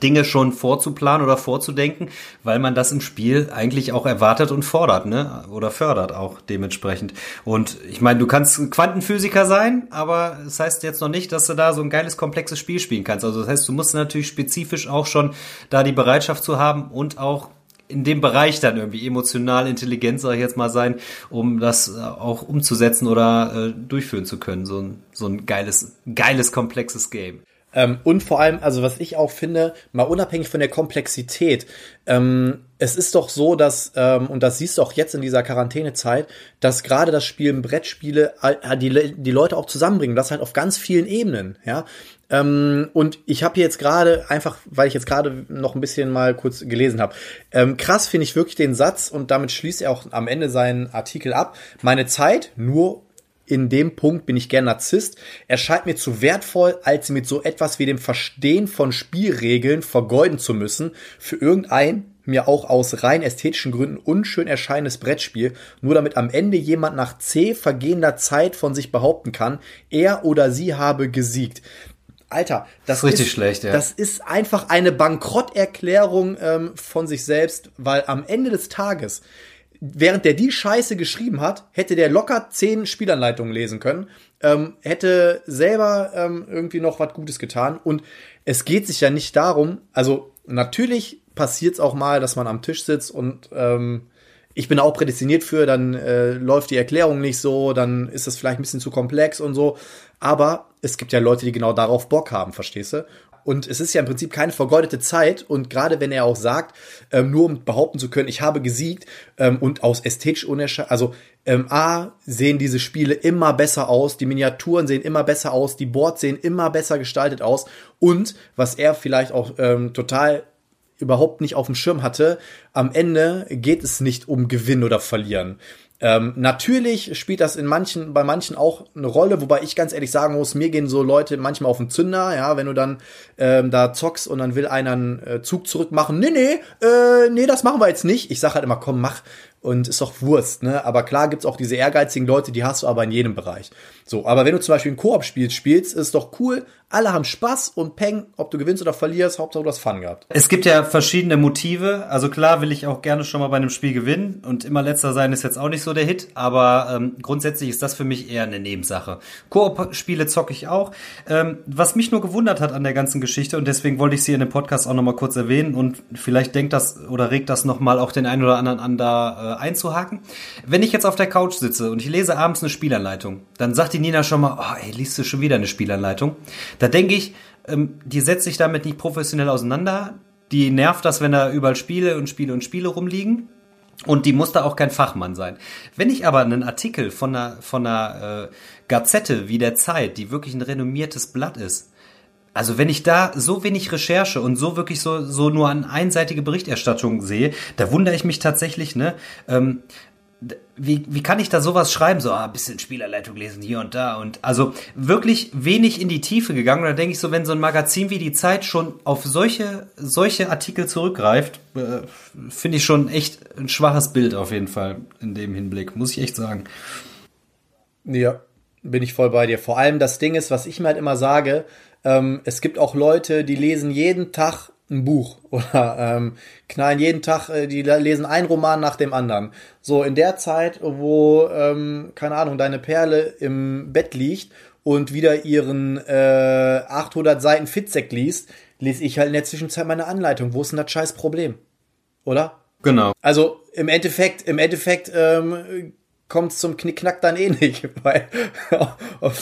Dinge schon vorzuplanen oder vorzudenken, weil man das im Spiel eigentlich auch erwartet und fordert, ne? Oder fördert auch dementsprechend. Und ich meine, du kannst Quantenphysiker sein, aber das heißt jetzt noch nicht, dass du da so ein geiles, komplexes Spiel spielen kannst. Also das heißt, du musst natürlich spezifisch auch schon da die Bereitschaft zu haben und auch in dem Bereich dann irgendwie emotional intelligent, sag ich jetzt mal sein, um das äh, auch umzusetzen oder äh, durchführen zu können. So ein, so ein geiles, geiles, komplexes Game. Ähm, und vor allem, also was ich auch finde, mal unabhängig von der Komplexität, ähm, es ist doch so, dass, ähm, und das siehst du auch jetzt in dieser Quarantänezeit, dass gerade das Spielen Brettspiele äh, die, die Leute auch zusammenbringen. Das halt auf ganz vielen Ebenen, ja. Ähm, und ich habe jetzt gerade, einfach weil ich jetzt gerade noch ein bisschen mal kurz gelesen habe, ähm, krass finde ich wirklich den Satz und damit schließt er auch am Ende seinen Artikel ab. Meine Zeit nur in dem Punkt bin ich gern Narzisst, erscheint mir zu wertvoll, als sie mit so etwas wie dem Verstehen von Spielregeln vergeuden zu müssen, für irgendein mir auch aus rein ästhetischen Gründen unschön erscheinendes Brettspiel, nur damit am Ende jemand nach zäh vergehender Zeit von sich behaupten kann, er oder sie habe gesiegt. Alter, das, das ist richtig ist, schlecht, ja. Das ist einfach eine Bankrotterklärung ähm, von sich selbst, weil am Ende des Tages während der die Scheiße geschrieben hat, hätte der locker zehn Spielanleitungen lesen können, ähm, hätte selber ähm, irgendwie noch was Gutes getan. Und es geht sich ja nicht darum, also natürlich passiert es auch mal, dass man am Tisch sitzt und ähm, ich bin auch prädestiniert für, dann äh, läuft die Erklärung nicht so, dann ist es vielleicht ein bisschen zu komplex und so. Aber es gibt ja Leute, die genau darauf Bock haben, verstehst du? Und es ist ja im Prinzip keine vergeudete Zeit. Und gerade wenn er auch sagt, ähm, nur um behaupten zu können, ich habe gesiegt ähm, und aus ästhetisch unerscheinlich, also ähm, A, sehen diese Spiele immer besser aus, die Miniaturen sehen immer besser aus, die Boards sehen immer besser gestaltet aus. Und was er vielleicht auch ähm, total überhaupt nicht auf dem Schirm hatte, am Ende geht es nicht um Gewinn oder Verlieren. Ähm, natürlich spielt das in manchen, bei manchen auch eine Rolle, wobei ich ganz ehrlich sagen muss, mir gehen so Leute manchmal auf den Zünder, ja, wenn du dann ähm, da zockst und dann will einer einen äh, Zug zurück machen, nee, nee, äh, nee, das machen wir jetzt nicht. Ich sag halt immer, komm, mach, und ist doch Wurst, ne? Aber klar gibt's auch diese ehrgeizigen Leute, die hast du aber in jedem Bereich. So, aber wenn du zum Beispiel ein Koop spielst, spielst, ist doch cool, alle haben Spaß und Peng, ob du gewinnst oder verlierst, Hauptsache du hast Fun gehabt. Es gibt ja verschiedene Motive. Also klar will ich auch gerne schon mal bei einem Spiel gewinnen und immer letzter sein ist jetzt auch nicht so der Hit, aber ähm, grundsätzlich ist das für mich eher eine Nebensache. Koop-Spiele zocke ich auch. Ähm, was mich nur gewundert hat an der ganzen Geschichte und deswegen wollte ich sie in dem Podcast auch nochmal kurz erwähnen und vielleicht denkt das oder regt das nochmal auch den einen oder anderen an da äh, einzuhaken. Wenn ich jetzt auf der Couch sitze und ich lese abends eine Spielanleitung, dann sagt die Nina schon mal, oh ey, liest du schon wieder eine Spielanleitung? Da denke ich, ähm, die setzt sich damit nicht professionell auseinander. Die nervt das, wenn da überall Spiele und Spiele und Spiele rumliegen. Und die muss da auch kein Fachmann sein. Wenn ich aber einen Artikel von einer, von einer äh, Gazette wie der Zeit, die wirklich ein renommiertes Blatt ist, also wenn ich da so wenig Recherche und so wirklich so, so nur an einseitige Berichterstattung sehe, da wundere ich mich tatsächlich, ne? Ähm, wie, wie kann ich da sowas schreiben? So, ah, bisschen Spielerleitung lesen hier und da und also wirklich wenig in die Tiefe gegangen. Und da denke ich so, wenn so ein Magazin wie die Zeit schon auf solche, solche Artikel zurückgreift, äh, finde ich schon echt ein schwaches Bild auf jeden Fall in dem Hinblick, muss ich echt sagen. Ja, bin ich voll bei dir. Vor allem das Ding ist, was ich mir halt immer sage, ähm, es gibt auch Leute, die lesen jeden Tag ein Buch [laughs] oder ähm, knallen jeden Tag, äh, die lesen einen Roman nach dem anderen. So in der Zeit, wo, ähm, keine Ahnung, deine Perle im Bett liegt und wieder ihren äh, 800 Seiten Fitzek liest, lese ich halt in der Zwischenzeit meine Anleitung. Wo ist denn das scheiß Problem? Oder? Genau. Also im Endeffekt, im Endeffekt ähm, kommt es zum Knickknack dann eh nicht, [laughs] weil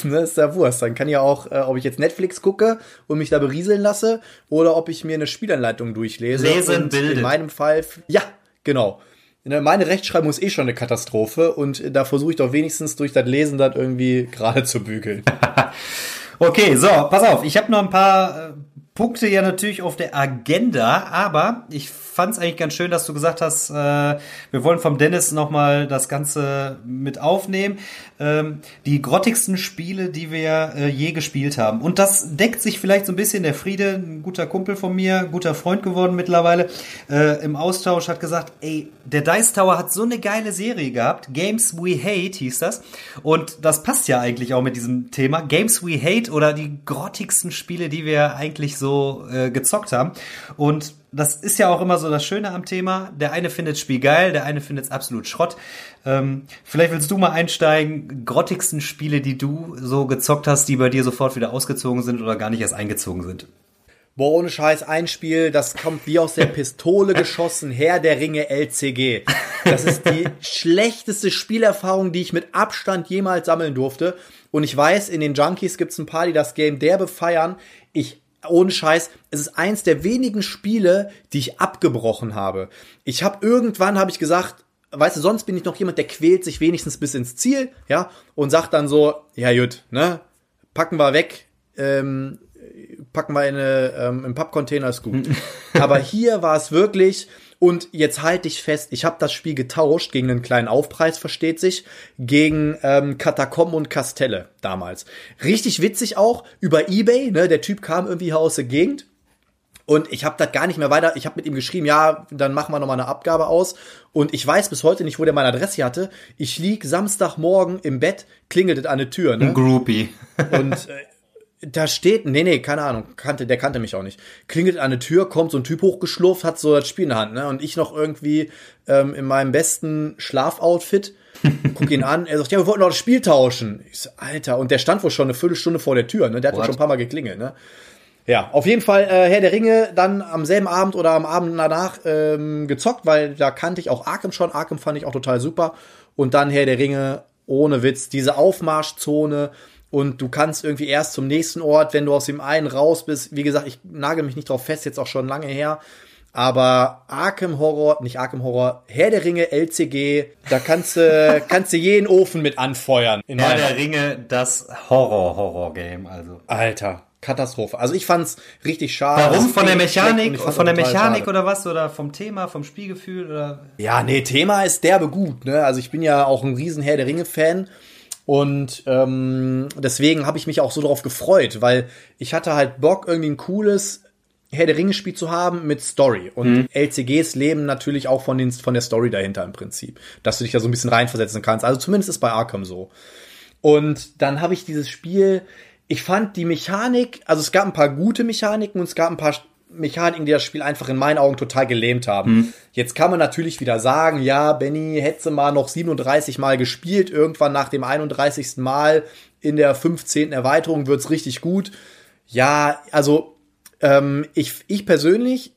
ne, ist ja Wurst. Dann kann ja auch, äh, ob ich jetzt Netflix gucke und mich da berieseln lasse oder ob ich mir eine Spielanleitung durchlese. Lesen, bilden. In meinem Fall, ja, genau. Ne, meine Rechtschreibung ist eh schon eine Katastrophe und da versuche ich doch wenigstens durch das Lesen das irgendwie [laughs] gerade zu bügeln. [laughs] okay, so, pass auf, ich habe noch ein paar äh, Punkte ja natürlich auf der Agenda, aber ich fand es eigentlich ganz schön, dass du gesagt hast, äh, wir wollen vom Dennis nochmal das Ganze mit aufnehmen. Ähm, die grottigsten Spiele, die wir äh, je gespielt haben. Und das deckt sich vielleicht so ein bisschen. Der Friede, ein guter Kumpel von mir, guter Freund geworden mittlerweile, äh, im Austausch hat gesagt, ey, der Dice Tower hat so eine geile Serie gehabt. Games We Hate hieß das. Und das passt ja eigentlich auch mit diesem Thema. Games We Hate oder die grottigsten Spiele, die wir eigentlich so äh, gezockt haben. Und das ist ja auch immer so das Schöne am Thema. Der eine findet Spiel geil, der eine findet es absolut Schrott. Ähm, vielleicht willst du mal einsteigen, grottigsten Spiele, die du so gezockt hast, die bei dir sofort wieder ausgezogen sind oder gar nicht erst eingezogen sind. Boah, ohne Scheiß, ein Spiel, das kommt wie aus der Pistole geschossen, Herr der Ringe LCG. Das ist die schlechteste Spielerfahrung, die ich mit Abstand jemals sammeln durfte. Und ich weiß, in den Junkies gibt's ein paar, die das Game derbe feiern. Ich ohne Scheiß, es ist eins der wenigen Spiele, die ich abgebrochen habe. Ich habe irgendwann habe ich gesagt, weißt du, sonst bin ich noch jemand, der quält sich wenigstens bis ins Ziel, ja, und sagt dann so, ja gut, ne, packen wir weg, ähm, packen wir in eine, ähm, im Pappcontainer ist gut. [laughs] Aber hier war es wirklich, und jetzt halte ich fest, ich habe das Spiel getauscht gegen einen kleinen Aufpreis, versteht sich, gegen ähm, Katakomben und Kastelle damals. Richtig witzig auch, über Ebay, ne, der Typ kam irgendwie hier aus der Gegend. Und ich habe das gar nicht mehr weiter. Ich habe mit ihm geschrieben, ja, dann machen wir noch mal eine Abgabe aus. Und ich weiß bis heute nicht, wo der meine Adresse hatte. Ich lieg Samstagmorgen im Bett, klingelt an der Tür. Ne? Ein Groupie. Und äh, [laughs] da steht, nee, nee, keine Ahnung, kannte, der kannte mich auch nicht. Klingelt an eine Tür, kommt so ein Typ hochgeschlurft, hat so das Spiel in der Hand, ne? Und ich noch irgendwie ähm, in meinem besten Schlafoutfit, [laughs] guck ihn an, er sagt, ja, wir wollten noch das Spiel tauschen. Ich so, Alter, und der stand wohl schon eine Viertelstunde vor der Tür, ne? Der hat wohl schon ein paar Mal geklingelt, ne? Ja, auf jeden Fall äh, Herr der Ringe dann am selben Abend oder am Abend danach ähm, gezockt, weil da kannte ich auch Arkham schon. Arkham fand ich auch total super. Und dann Herr der Ringe, ohne Witz, diese Aufmarschzone und du kannst irgendwie erst zum nächsten Ort, wenn du aus dem einen raus bist. Wie gesagt, ich nagel mich nicht drauf fest, jetzt auch schon lange her. Aber Arkham Horror, nicht Arkham Horror, Herr der Ringe, LCG, da kannst du, [laughs] kannst du jeden Ofen mit anfeuern. Herr der Ringe, das Horror-Horror-Game, also. Alter, Katastrophe. Also ich fand's richtig schade. Warum? Von der Mechanik, von der Mechanik schade. oder was? Oder vom Thema, vom Spielgefühl oder? Ja, nee, Thema ist derbe gut, ne? Also ich bin ja auch ein riesen Herr der Ringe-Fan. Und ähm, deswegen habe ich mich auch so darauf gefreut, weil ich hatte halt Bock, irgendwie ein cooles Herr der Ringe-Spiel zu haben mit Story. Und mhm. LCGs leben natürlich auch von, den, von der Story dahinter im Prinzip. Dass du dich da so ein bisschen reinversetzen kannst. Also zumindest ist bei Arkham so. Und dann habe ich dieses Spiel, ich fand die Mechanik, also es gab ein paar gute Mechaniken und es gab ein paar Mechaniken, die das Spiel einfach in meinen Augen total gelähmt haben. Mhm. Jetzt kann man natürlich wieder sagen, ja, Benny, hätte mal noch 37 Mal gespielt, irgendwann nach dem 31. Mal in der 15. Erweiterung wird's richtig gut. Ja, also ähm, ich, ich persönlich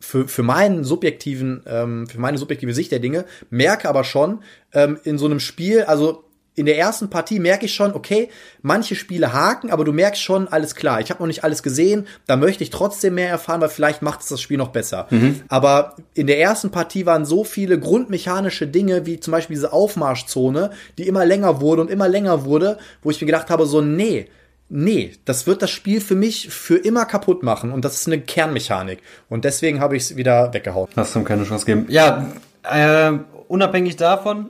für, für meinen subjektiven, ähm, für meine subjektive Sicht der Dinge, merke aber schon ähm, in so einem Spiel, also in der ersten Partie merke ich schon, okay, manche Spiele haken, aber du merkst schon, alles klar, ich habe noch nicht alles gesehen, da möchte ich trotzdem mehr erfahren, weil vielleicht macht es das Spiel noch besser. Mhm. Aber in der ersten Partie waren so viele grundmechanische Dinge, wie zum Beispiel diese Aufmarschzone, die immer länger wurde und immer länger wurde, wo ich mir gedacht habe, so, nee, nee, das wird das Spiel für mich für immer kaputt machen und das ist eine Kernmechanik. Und deswegen habe ich es wieder weggehauen. Hast du ihm keine Chance gegeben? Ja, äh, unabhängig davon,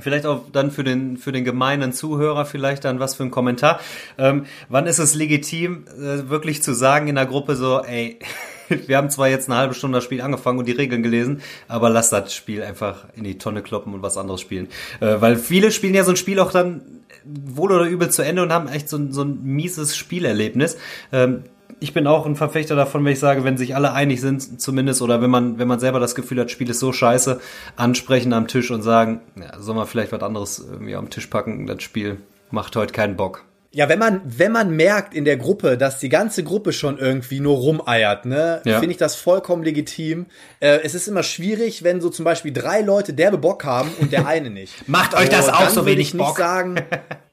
Vielleicht auch dann für den, für den gemeinen Zuhörer vielleicht dann was für ein Kommentar. Ähm, wann ist es legitim, äh, wirklich zu sagen in der Gruppe so, ey, [laughs] wir haben zwar jetzt eine halbe Stunde das Spiel angefangen und die Regeln gelesen, aber lass das Spiel einfach in die Tonne kloppen und was anderes spielen. Äh, weil viele spielen ja so ein Spiel auch dann wohl oder übel zu Ende und haben echt so, so ein mieses Spielerlebnis. Ähm, ich bin auch ein Verfechter davon, wenn ich sage, wenn sich alle einig sind, zumindest, oder wenn man, wenn man selber das Gefühl hat, Spiel ist so scheiße, ansprechen am Tisch und sagen, ja, soll man vielleicht was anderes irgendwie am Tisch packen, das Spiel macht heute keinen Bock. Ja, wenn man, wenn man merkt in der Gruppe, dass die ganze Gruppe schon irgendwie nur rumeiert, ne, ja. finde ich das vollkommen legitim. Äh, es ist immer schwierig, wenn so zum Beispiel drei Leute derbe Bock haben und der eine nicht. [laughs] Macht euch das auch so wenig Bock. Nicht sagen, [laughs]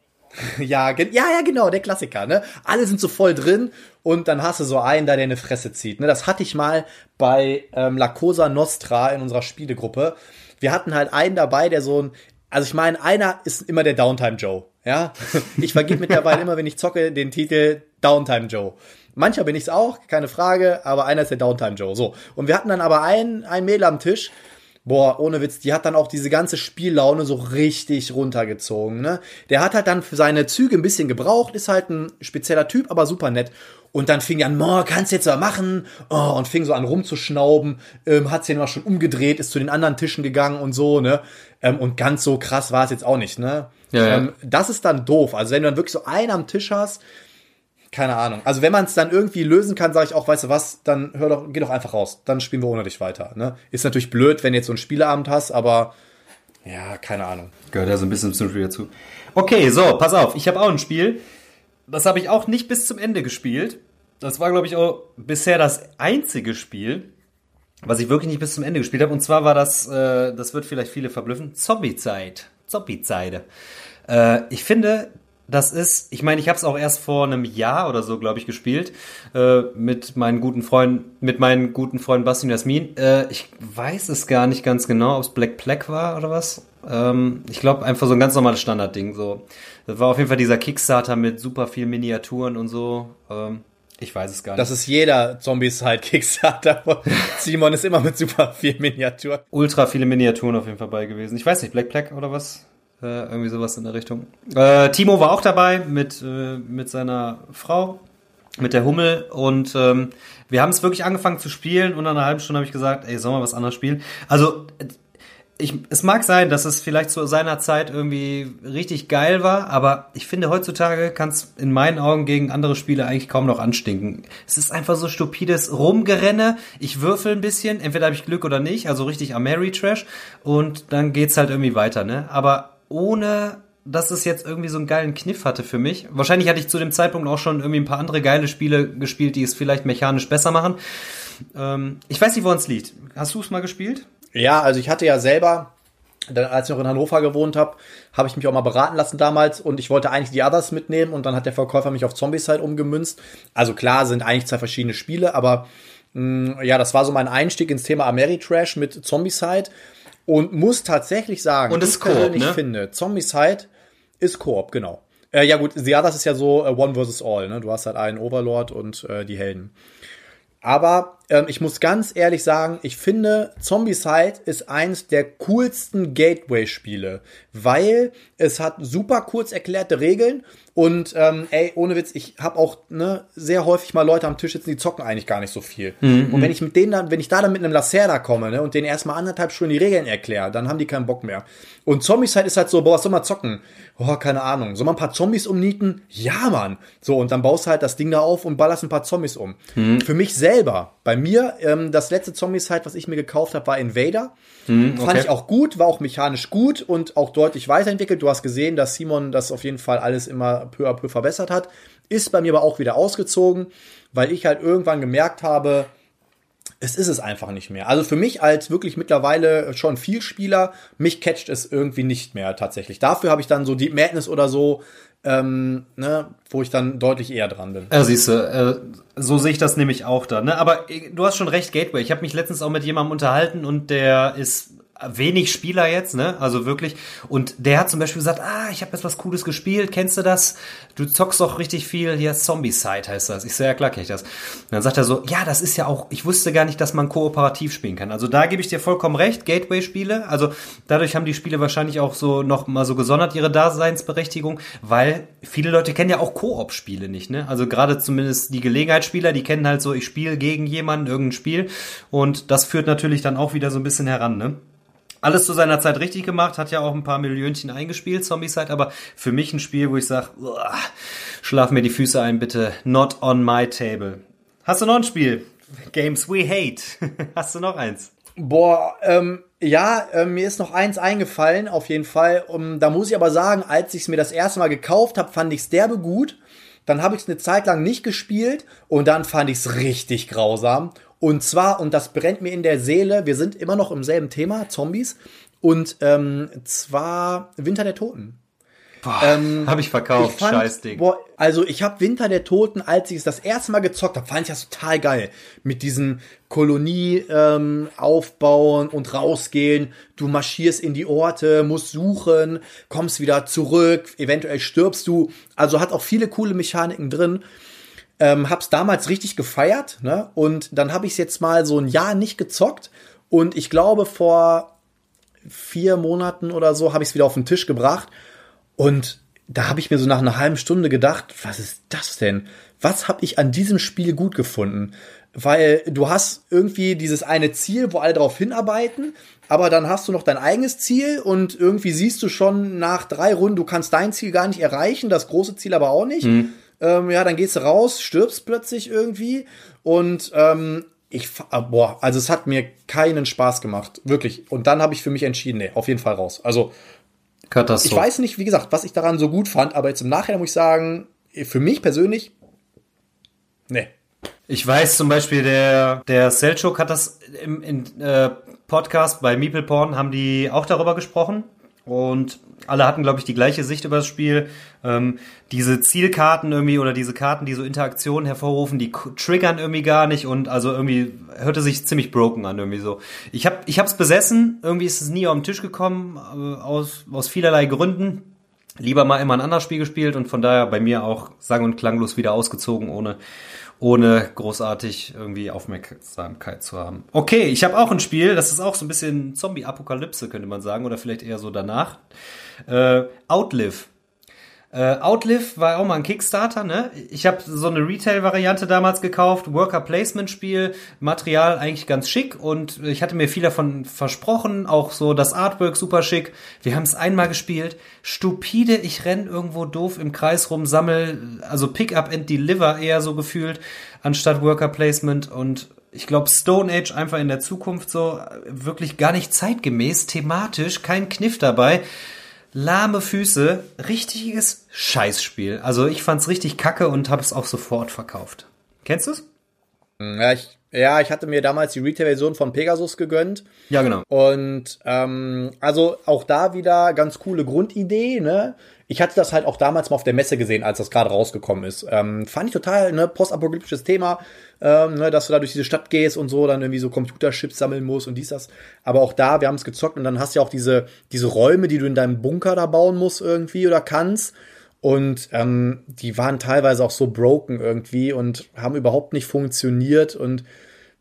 ja, ja, ja, genau, der Klassiker, ne? Alle sind so voll drin und dann hast du so einen da, der eine Fresse zieht. Ne? Das hatte ich mal bei ähm, La Cosa Nostra in unserer Spielegruppe. Wir hatten halt einen dabei, der so ein, also ich meine, einer ist immer der Downtime Joe. Ja, [laughs] ich vergib mittlerweile immer, wenn ich zocke, den Titel Downtime Joe. Mancher bin ich's auch, keine Frage, aber einer ist der Downtime Joe. So. Und wir hatten dann aber einen, ein Mädel am Tisch, boah, ohne Witz, die hat dann auch diese ganze Spiellaune so richtig runtergezogen, ne? Der hat halt dann für seine Züge ein bisschen gebraucht, ist halt ein spezieller Typ, aber super nett. Und dann fing er an, boah, kannst du jetzt mal machen, oh, und fing so an rumzuschnauben, ähm, hat sich dann auch schon umgedreht, ist zu den anderen Tischen gegangen und so, ne? Ähm, und ganz so krass war es jetzt auch nicht, ne? Ja, ja. Ähm, das ist dann doof. Also wenn du dann wirklich so einen am Tisch hast, keine Ahnung. Also wenn man es dann irgendwie lösen kann, sage ich auch, weißt du was, dann hör doch, geh doch einfach raus. Dann spielen wir ohne dich weiter. Ne? Ist natürlich blöd, wenn du jetzt so ein Spieleabend hast, aber ja, keine Ahnung. Gehört ja so ein bisschen zum Spiel dazu. Okay, so, pass auf, ich habe auch ein Spiel. Das habe ich auch nicht bis zum Ende gespielt. Das war, glaube ich, auch bisher das einzige Spiel, was ich wirklich nicht bis zum Ende gespielt habe. Und zwar war das, äh, das wird vielleicht viele verblüffen, Zombie-Zeit. Zombie-Zeide. Äh, ich finde, das ist, ich meine, ich habe es auch erst vor einem Jahr oder so, glaube ich, gespielt äh, mit meinen guten Freunden, mit meinen guten Freunden Basti und Jasmin. Äh, ich weiß es gar nicht ganz genau, ob es Black Plague war oder was. Ähm, ich glaube einfach so ein ganz normales Standardding. So, das war auf jeden Fall dieser Kickstarter mit super viel Miniaturen und so. Ähm, ich weiß es gar nicht. Das ist jeder Zombies-Halt [laughs] Simon ist immer mit super viel Miniaturen. Ultra viele Miniaturen auf jeden Fall bei gewesen. Ich weiß nicht, Black Plague oder was? Äh, irgendwie sowas in der Richtung. Äh, Timo war auch dabei mit, äh, mit seiner Frau, mit der Hummel und ähm, wir haben es wirklich angefangen zu spielen und nach einer halben Stunde habe ich gesagt, ey, sollen wir was anderes spielen? Also ich, es mag sein, dass es vielleicht zu seiner Zeit irgendwie richtig geil war, aber ich finde, heutzutage kann es in meinen Augen gegen andere Spiele eigentlich kaum noch anstinken. Es ist einfach so stupides Rumgerenne. Ich würfel ein bisschen, entweder habe ich Glück oder nicht, also richtig Ameri-Trash und dann geht's halt irgendwie weiter, ne? Aber ohne dass es jetzt irgendwie so einen geilen Kniff hatte für mich. Wahrscheinlich hatte ich zu dem Zeitpunkt auch schon irgendwie ein paar andere geile Spiele gespielt, die es vielleicht mechanisch besser machen. Ähm, ich weiß nicht, woran es liegt. Hast du es mal gespielt? Ja, also ich hatte ja selber, als ich noch in Hannover gewohnt habe, habe ich mich auch mal beraten lassen damals und ich wollte eigentlich die Others mitnehmen und dann hat der Verkäufer mich auf Zombieside umgemünzt. Also klar, sind eigentlich zwei verschiedene Spiele, aber mh, mm, ja, das war so mein Einstieg ins Thema Ameritrash mit Zombieside und muss tatsächlich sagen, und es ich persönlich ne? finde, Zombieside ist Koop, genau. Äh, ja gut, The Others ist ja so äh, One versus All, ne? Du hast halt einen Overlord und äh, die Helden. Aber ähm, ich muss ganz ehrlich sagen, ich finde, Zombicide ist eins der coolsten Gateway-Spiele, weil es hat super kurz erklärte Regeln und ähm, ey, ohne Witz, ich habe auch ne, sehr häufig mal Leute am Tisch sitzen, die zocken eigentlich gar nicht so viel. Mhm. Und wenn ich mit denen dann, wenn ich da dann mit einem Lacerda komme ne, und denen erstmal anderthalb Stunden die Regeln erkläre, dann haben die keinen Bock mehr. Und Zombicide ist halt so, boah, was soll man zocken? Oh, keine Ahnung. Soll man ein paar Zombies umnieten? Ja, Mann. So, und dann baust du halt das Ding da auf und ballerst ein paar Zombies um. Mhm. Für mich selber, bei mir, ähm, das letzte Zombicide, was ich mir gekauft habe, war Invader. Mhm, okay. Fand ich auch gut, war auch mechanisch gut und auch deutlich weiterentwickelt. Du hast gesehen, dass Simon das auf jeden Fall alles immer peu à peu verbessert hat. Ist bei mir aber auch wieder ausgezogen, weil ich halt irgendwann gemerkt habe, es ist es einfach nicht mehr. Also für mich als wirklich mittlerweile schon viel Spieler, mich catcht es irgendwie nicht mehr tatsächlich. Dafür habe ich dann so Deep Madness oder so, ähm, ne, wo ich dann deutlich eher dran bin. Ja, siehst du, äh, so sehe ich das nämlich auch da. Ne? Aber äh, du hast schon recht, Gateway. Ich habe mich letztens auch mit jemandem unterhalten und der ist wenig Spieler jetzt, ne? Also wirklich. Und der hat zum Beispiel gesagt, ah, ich habe jetzt was Cooles gespielt, kennst du das? Du zockst doch richtig viel, hier Zombie-Side heißt das. Ich so, ja klar kenn ich das. Und dann sagt er so, ja, das ist ja auch, ich wusste gar nicht, dass man kooperativ spielen kann. Also da gebe ich dir vollkommen recht, Gateway-Spiele. Also dadurch haben die Spiele wahrscheinlich auch so noch mal so gesondert ihre Daseinsberechtigung, weil viele Leute kennen ja auch Koop-Spiele nicht, ne? Also gerade zumindest die Gelegenheitsspieler, die kennen halt so, ich spiele gegen jemanden irgendein Spiel und das führt natürlich dann auch wieder so ein bisschen heran, ne? Alles zu seiner Zeit richtig gemacht, hat ja auch ein paar Millionchen eingespielt, Zombie-Side, aber für mich ein Spiel, wo ich sage, schlaf mir die Füße ein, bitte. Not on my table. Hast du noch ein Spiel? Games we hate. [laughs] Hast du noch eins? Boah, ähm, ja, äh, mir ist noch eins eingefallen, auf jeden Fall. Um, da muss ich aber sagen, als ich es mir das erste Mal gekauft habe, fand ich es derbe gut. Dann habe ich es eine Zeit lang nicht gespielt und dann fand ich es richtig grausam. Und zwar, und das brennt mir in der Seele, wir sind immer noch im selben Thema, Zombies. Und ähm, zwar Winter der Toten. Ähm, habe ich verkauft, ich fand, scheiß Ding. Boah, also ich habe Winter der Toten, als ich es das erste Mal gezockt habe, fand ich das total geil. Mit diesem Kolonie ähm, aufbauen und rausgehen. Du marschierst in die Orte, musst suchen, kommst wieder zurück, eventuell stirbst du. Also hat auch viele coole Mechaniken drin. Ähm, hab's damals richtig gefeiert, ne? Und dann habe ich jetzt mal so ein Jahr nicht gezockt. Und ich glaube, vor vier Monaten oder so habe ich es wieder auf den Tisch gebracht. Und da habe ich mir so nach einer halben Stunde gedacht, was ist das denn? Was habe ich an diesem Spiel gut gefunden? Weil du hast irgendwie dieses eine Ziel, wo alle darauf hinarbeiten, aber dann hast du noch dein eigenes Ziel und irgendwie siehst du schon nach drei Runden, du kannst dein Ziel gar nicht erreichen, das große Ziel aber auch nicht. Mhm ähm, ja, dann gehst du raus, stirbst plötzlich irgendwie und ähm, ich, ah, boah, also es hat mir keinen Spaß gemacht, wirklich. Und dann habe ich für mich entschieden, nee, auf jeden Fall raus. Also Katastrophe. Ich weiß nicht, wie gesagt, was ich daran so gut fand, aber jetzt im Nachhinein muss ich sagen, für mich persönlich, nee. Ich weiß zum Beispiel, der, der Selchuk hat das im, im äh, Podcast bei Meeple Porn, haben die auch darüber gesprochen. Und alle hatten, glaube ich, die gleiche Sicht über das Spiel. Ähm, diese Zielkarten irgendwie oder diese Karten, die so Interaktionen hervorrufen, die triggern irgendwie gar nicht und also irgendwie hörte sich ziemlich broken an irgendwie so. Ich habe ich hab's besessen, irgendwie ist es nie auf den Tisch gekommen äh, aus aus vielerlei Gründen. Lieber mal immer ein anderes Spiel gespielt und von daher bei mir auch sang und klanglos wieder ausgezogen, ohne ohne großartig irgendwie Aufmerksamkeit zu haben. Okay, ich habe auch ein Spiel, das ist auch so ein bisschen Zombie-Apokalypse, könnte man sagen, oder vielleicht eher so danach. Äh, Outlive. Äh, Outlive war auch mal ein Kickstarter, ne? Ich habe so eine Retail-Variante damals gekauft, Worker-Placement-Spiel, Material eigentlich ganz schick und ich hatte mir viel davon versprochen, auch so das Artwork super schick. Wir haben es einmal gespielt, stupide, ich renn irgendwo doof im Kreis rum, sammel, also Pick up and Deliver eher so gefühlt, anstatt Worker-Placement und ich glaube, Stone Age einfach in der Zukunft so wirklich gar nicht zeitgemäß, thematisch, kein Kniff dabei lahme Füße, richtiges Scheißspiel. Also ich fand's richtig kacke und habe es auch sofort verkauft. Kennst du's? Ja, ich, ja, ich hatte mir damals die Retail-Version von Pegasus gegönnt. Ja, genau. Und ähm, also auch da wieder ganz coole Grundidee, ne? Ich hatte das halt auch damals mal auf der Messe gesehen, als das gerade rausgekommen ist. Ähm, fand ich total, ne, postapokalyptisches Thema, ähm, ne, dass du da durch diese Stadt gehst und so, dann irgendwie so Computerships sammeln musst und dies, das. Aber auch da, wir haben es gezockt und dann hast du ja auch diese, diese Räume, die du in deinem Bunker da bauen musst irgendwie oder kannst. Und ähm, die waren teilweise auch so broken irgendwie und haben überhaupt nicht funktioniert und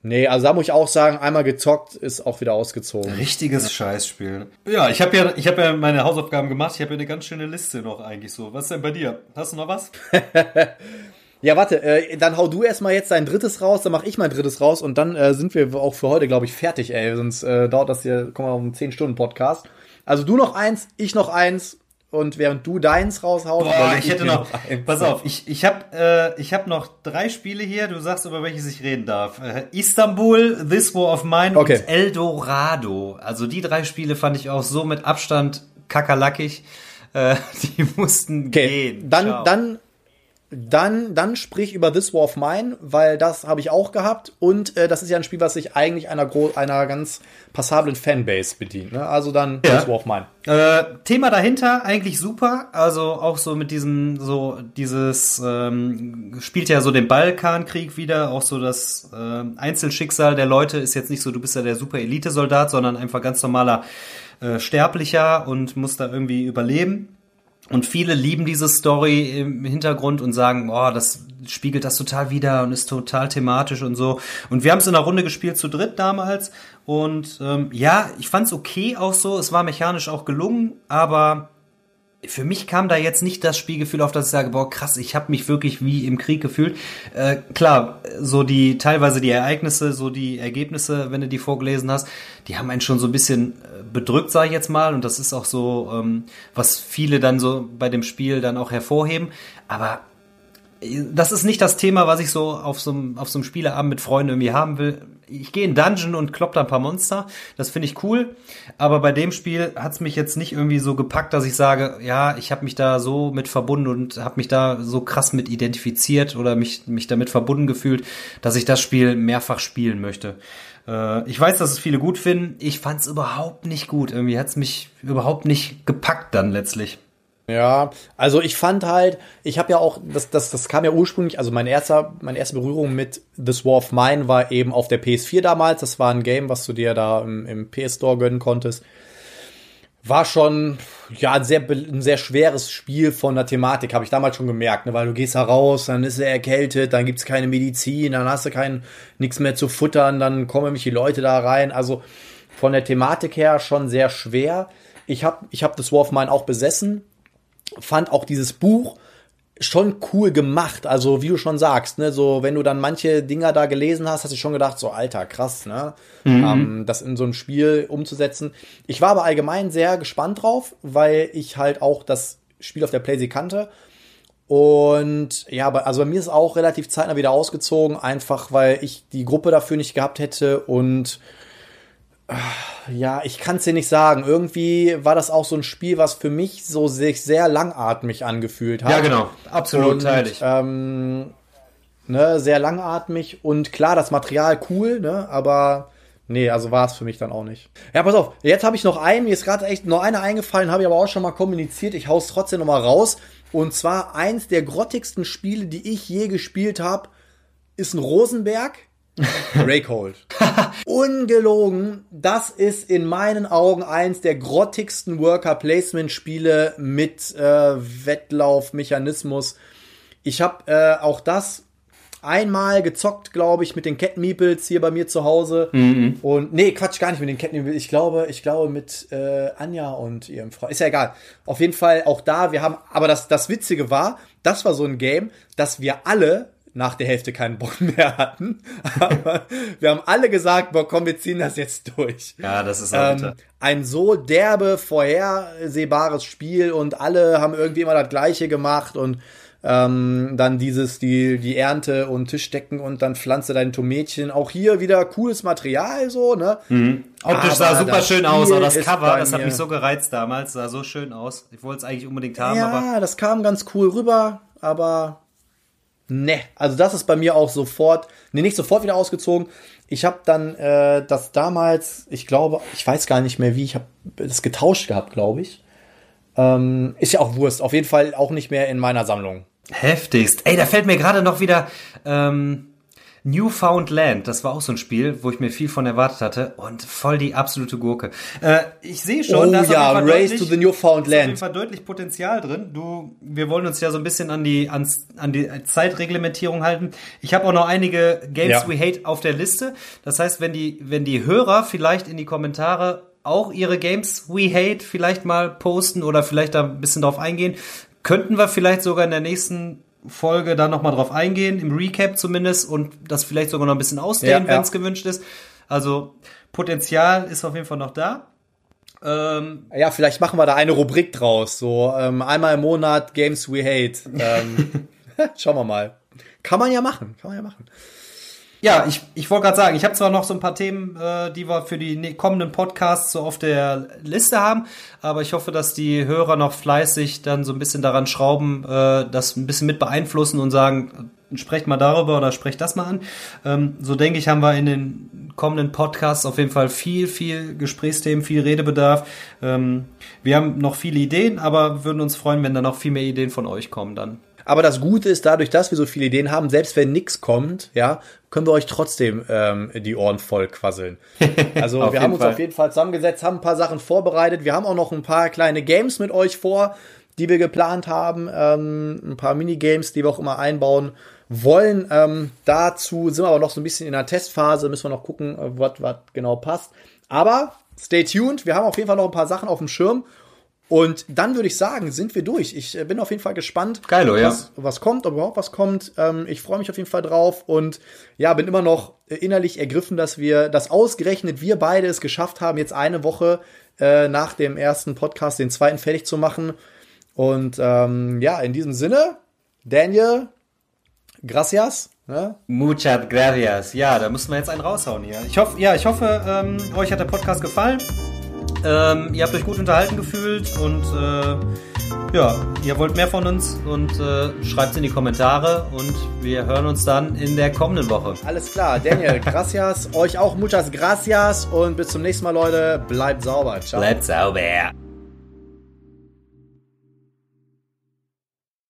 Nee, also da muss ich auch sagen, einmal gezockt ist auch wieder ausgezogen. Richtiges ja. Scheißspiel. Ja, ich habe ja, ich habe ja meine Hausaufgaben gemacht. Ich habe ja eine ganz schöne Liste noch eigentlich so. Was ist denn bei dir? Hast du noch was? [laughs] ja, warte, äh, dann hau du erstmal jetzt dein drittes raus, dann mach ich mein drittes raus und dann äh, sind wir auch für heute, glaube ich, fertig, ey. Sonst äh, dauert das hier, kommen wir auf einen 10 Stunden Podcast. Also du noch eins, ich noch eins und während du deins raushaust, Boah, ich, ich hätte noch, noch pass auf, ich, ich habe äh, ich hab noch drei Spiele hier, du sagst, über welches ich reden darf. Äh, Istanbul, This War of Mine okay. und Eldorado. Also die drei Spiele fand ich auch so mit Abstand kackerlackig. Äh, [laughs] die mussten okay. gehen. Dann, Ciao. dann dann, dann sprich über This War of Mine, weil das habe ich auch gehabt. Und äh, das ist ja ein Spiel, was sich eigentlich einer, einer ganz passablen Fanbase bedient. Ne? Also dann ja. This War of Mine. Äh, Thema dahinter eigentlich super. Also auch so mit diesem, so dieses, ähm, spielt ja so den Balkankrieg wieder. Auch so das äh, Einzelschicksal der Leute ist jetzt nicht so, du bist ja der super Elite-Soldat, sondern einfach ganz normaler äh, Sterblicher und musst da irgendwie überleben. Und viele lieben diese Story im Hintergrund und sagen, boah, das spiegelt das total wieder und ist total thematisch und so. Und wir haben es in der Runde gespielt zu dritt damals. Und ähm, ja, ich fand's okay auch so. Es war mechanisch auch gelungen, aber für mich kam da jetzt nicht das Spielgefühl auf, dass ich sage, boah, krass, ich habe mich wirklich wie im Krieg gefühlt. Äh, klar, so die teilweise die Ereignisse, so die Ergebnisse, wenn du die vorgelesen hast, die haben einen schon so ein bisschen äh, bedrückt, sage ich jetzt mal. Und das ist auch so, ähm, was viele dann so bei dem Spiel dann auch hervorheben. Aber das ist nicht das Thema, was ich so auf so einem, auf so einem Spieleabend mit Freunden irgendwie haben will ich gehe in Dungeon und klopp da ein paar Monster. Das finde ich cool. Aber bei dem Spiel hat es mich jetzt nicht irgendwie so gepackt, dass ich sage, ja, ich habe mich da so mit verbunden und habe mich da so krass mit identifiziert oder mich, mich damit verbunden gefühlt, dass ich das Spiel mehrfach spielen möchte. Äh, ich weiß, dass es viele gut finden. Ich fand es überhaupt nicht gut. Irgendwie hat es mich überhaupt nicht gepackt dann letztlich. Ja, also ich fand halt, ich habe ja auch, das, das, das kam ja ursprünglich, also mein erster, meine erste Berührung mit This War of Mine war eben auf der PS4 damals. Das war ein Game, was du dir da im, im PS Store gönnen konntest. War schon, ja, ein sehr, ein sehr schweres Spiel von der Thematik, habe ich damals schon gemerkt, ne? weil du gehst da raus, dann ist er erkältet, dann gibt's keine Medizin, dann hast du kein, nichts mehr zu futtern, dann kommen nämlich die Leute da rein. Also von der Thematik her schon sehr schwer. Ich habe ich hab das War of Mine auch besessen fand auch dieses Buch schon cool gemacht. Also, wie du schon sagst, ne, so, wenn du dann manche Dinger da gelesen hast, hast du schon gedacht, so, alter, krass, ne, mhm. ähm, das in so ein Spiel umzusetzen. Ich war aber allgemein sehr gespannt drauf, weil ich halt auch das Spiel auf der Playsee kannte. Und ja, also bei mir ist auch relativ zeitnah wieder ausgezogen, einfach weil ich die Gruppe dafür nicht gehabt hätte und ja, ich kann es dir nicht sagen. Irgendwie war das auch so ein Spiel, was für mich so sich sehr langatmig angefühlt hat. Ja, genau. Absolut, teile ich. Ähm, ne, sehr langatmig und klar, das Material cool, ne, aber nee, also war es für mich dann auch nicht. Ja, pass auf, jetzt habe ich noch einen, mir ist gerade echt noch einer eingefallen, habe ich aber auch schon mal kommuniziert. Ich hau's trotzdem noch mal raus. Und zwar eins der grottigsten Spiele, die ich je gespielt habe, ist ein Rosenberg [laughs] Raycold. [laughs] Ungelogen, das ist in meinen Augen eins der grottigsten Worker-Placement-Spiele mit äh, Wettlaufmechanismus. Ich habe äh, auch das einmal gezockt, glaube ich, mit den Cat Meeples hier bei mir zu Hause. Mhm. Und nee, Quatsch, gar nicht mit den Cat Meeples. Ich glaube, ich glaube mit äh, Anja und ihrem Freund. Ist ja egal. Auf jeden Fall auch da, wir haben, aber das, das Witzige war, das war so ein Game, dass wir alle nach der Hälfte keinen Bock mehr hatten. [laughs] Aber wir haben alle gesagt, boah, komm, wir ziehen das jetzt durch. Ja, das ist Ähm, ein so derbe, vorhersehbares Spiel und alle haben irgendwie immer das Gleiche gemacht und ähm, dann dieses, die, die Ernte und Tischdecken und dann pflanze dein Tomätchen. Auch hier wieder cooles Material, so, ne? Optisch sah super schön aus, Spiel aber das Cover, das hat mich so gereizt damals, sah so schön aus. Ich wollte es eigentlich unbedingt haben, aber Ja, das kam ganz cool rüber, aber ne, also das ist bei mir auch sofort, ne, nicht sofort wieder ausgezogen. Ich habe dann äh, das damals, ich glaube, ich weiß gar nicht mehr wie, ich habe das getauscht gehabt, glaube ich. Ähm, ist ja auch Wurst, auf jeden Fall auch nicht mehr in meiner Sammlung. heftigst. Ey, da fällt mir gerade noch wieder ähm, Newfoundland. Das war auch so ein Spiel, wo ich mir viel von erwartet hatte und voll die absolute Gurke. Äh, ich sehe schon, Oh da ist ja, auf Race deutlich- to the ist auf Newfoundland. jeden Fall deutlich Potenzial drin. Du, wir wollen uns ja so ein bisschen an die, ans, an die Zeitreglementierung halten. Ich habe auch noch einige Games Ja. we hate auf der Liste. Das heißt, wenn die, wenn die Hörer vielleicht in die Kommentare auch ihre Games we hate vielleicht mal posten oder vielleicht da ein bisschen drauf eingehen, könnten wir vielleicht sogar in der nächsten Folge da nochmal drauf eingehen, im Recap zumindest und das vielleicht sogar noch ein bisschen ausdehnen, Ja, ja. wenn es gewünscht ist. Also Potenzial ist auf jeden Fall noch da. Ähm, Ja, vielleicht machen wir da eine Rubrik draus, so ähm, einmal im Monat Games We Hate. Ähm, [laughs] [laughs] schauen wir mal. Kann man ja machen, kann man ja machen. Ja, ich, ich wollte gerade sagen, ich habe zwar noch so ein paar Themen, äh, die wir für die ne- kommenden Podcasts so auf der Liste haben, aber ich hoffe, dass die Hörer noch fleißig dann so ein bisschen daran schrauben, äh, das ein bisschen mit beeinflussen und sagen, äh, sprecht mal darüber oder sprecht das mal an. Ähm, so denke ich, haben wir in den kommenden Podcasts auf jeden Fall viel, viel Gesprächsthemen, viel Redebedarf. Ähm, wir haben noch viele Ideen, aber würden uns freuen, wenn da noch viel mehr Ideen von euch kommen dann. Aber das Gute ist, dadurch, dass wir so viele Ideen haben, selbst wenn nix kommt, ja, können wir euch trotzdem ähm, die Ohren voll quasseln. [laughs] Also wir haben uns Fall. auf jeden Fall zusammengesetzt, haben ein paar Sachen vorbereitet. Wir haben auch noch ein paar kleine Games mit euch vor, die wir geplant haben. Ähm, ein paar Minigames, die wir auch immer einbauen wollen. Ähm, dazu sind wir aber noch so ein bisschen in der Testphase, müssen wir noch gucken, äh, was was genau passt. Aber stay tuned, wir haben auf jeden Fall noch ein paar Sachen auf dem Schirm. Und dann würde ich sagen, sind wir durch. Ich äh, bin auf jeden Fall gespannt, Geilo, ja. was, was kommt, ob überhaupt was kommt. Ähm, ich freue mich auf jeden Fall drauf und ja, bin immer noch äh, innerlich ergriffen, dass wir, dass ausgerechnet wir beide es geschafft haben, jetzt eine Woche äh, nach dem ersten Podcast den zweiten fertig zu machen. Und ähm, ja, in diesem Sinne, Daniel, gracias. Ne? Muchas gracias. Ja, da müssen wir jetzt einen raushauen hier. Ich hoffe, ja, ich hoffe, ähm, euch hat der Podcast gefallen. Ähm, ihr habt euch gut unterhalten gefühlt und äh, ja, ihr wollt mehr von uns und äh, schreibt in die Kommentare und wir hören uns dann in der kommenden Woche. Alles klar, Daniel, [laughs] gracias. Euch auch muchas gracias und bis zum nächsten Mal, Leute. Bleibt sauber. Ciao. Bleibt sauber.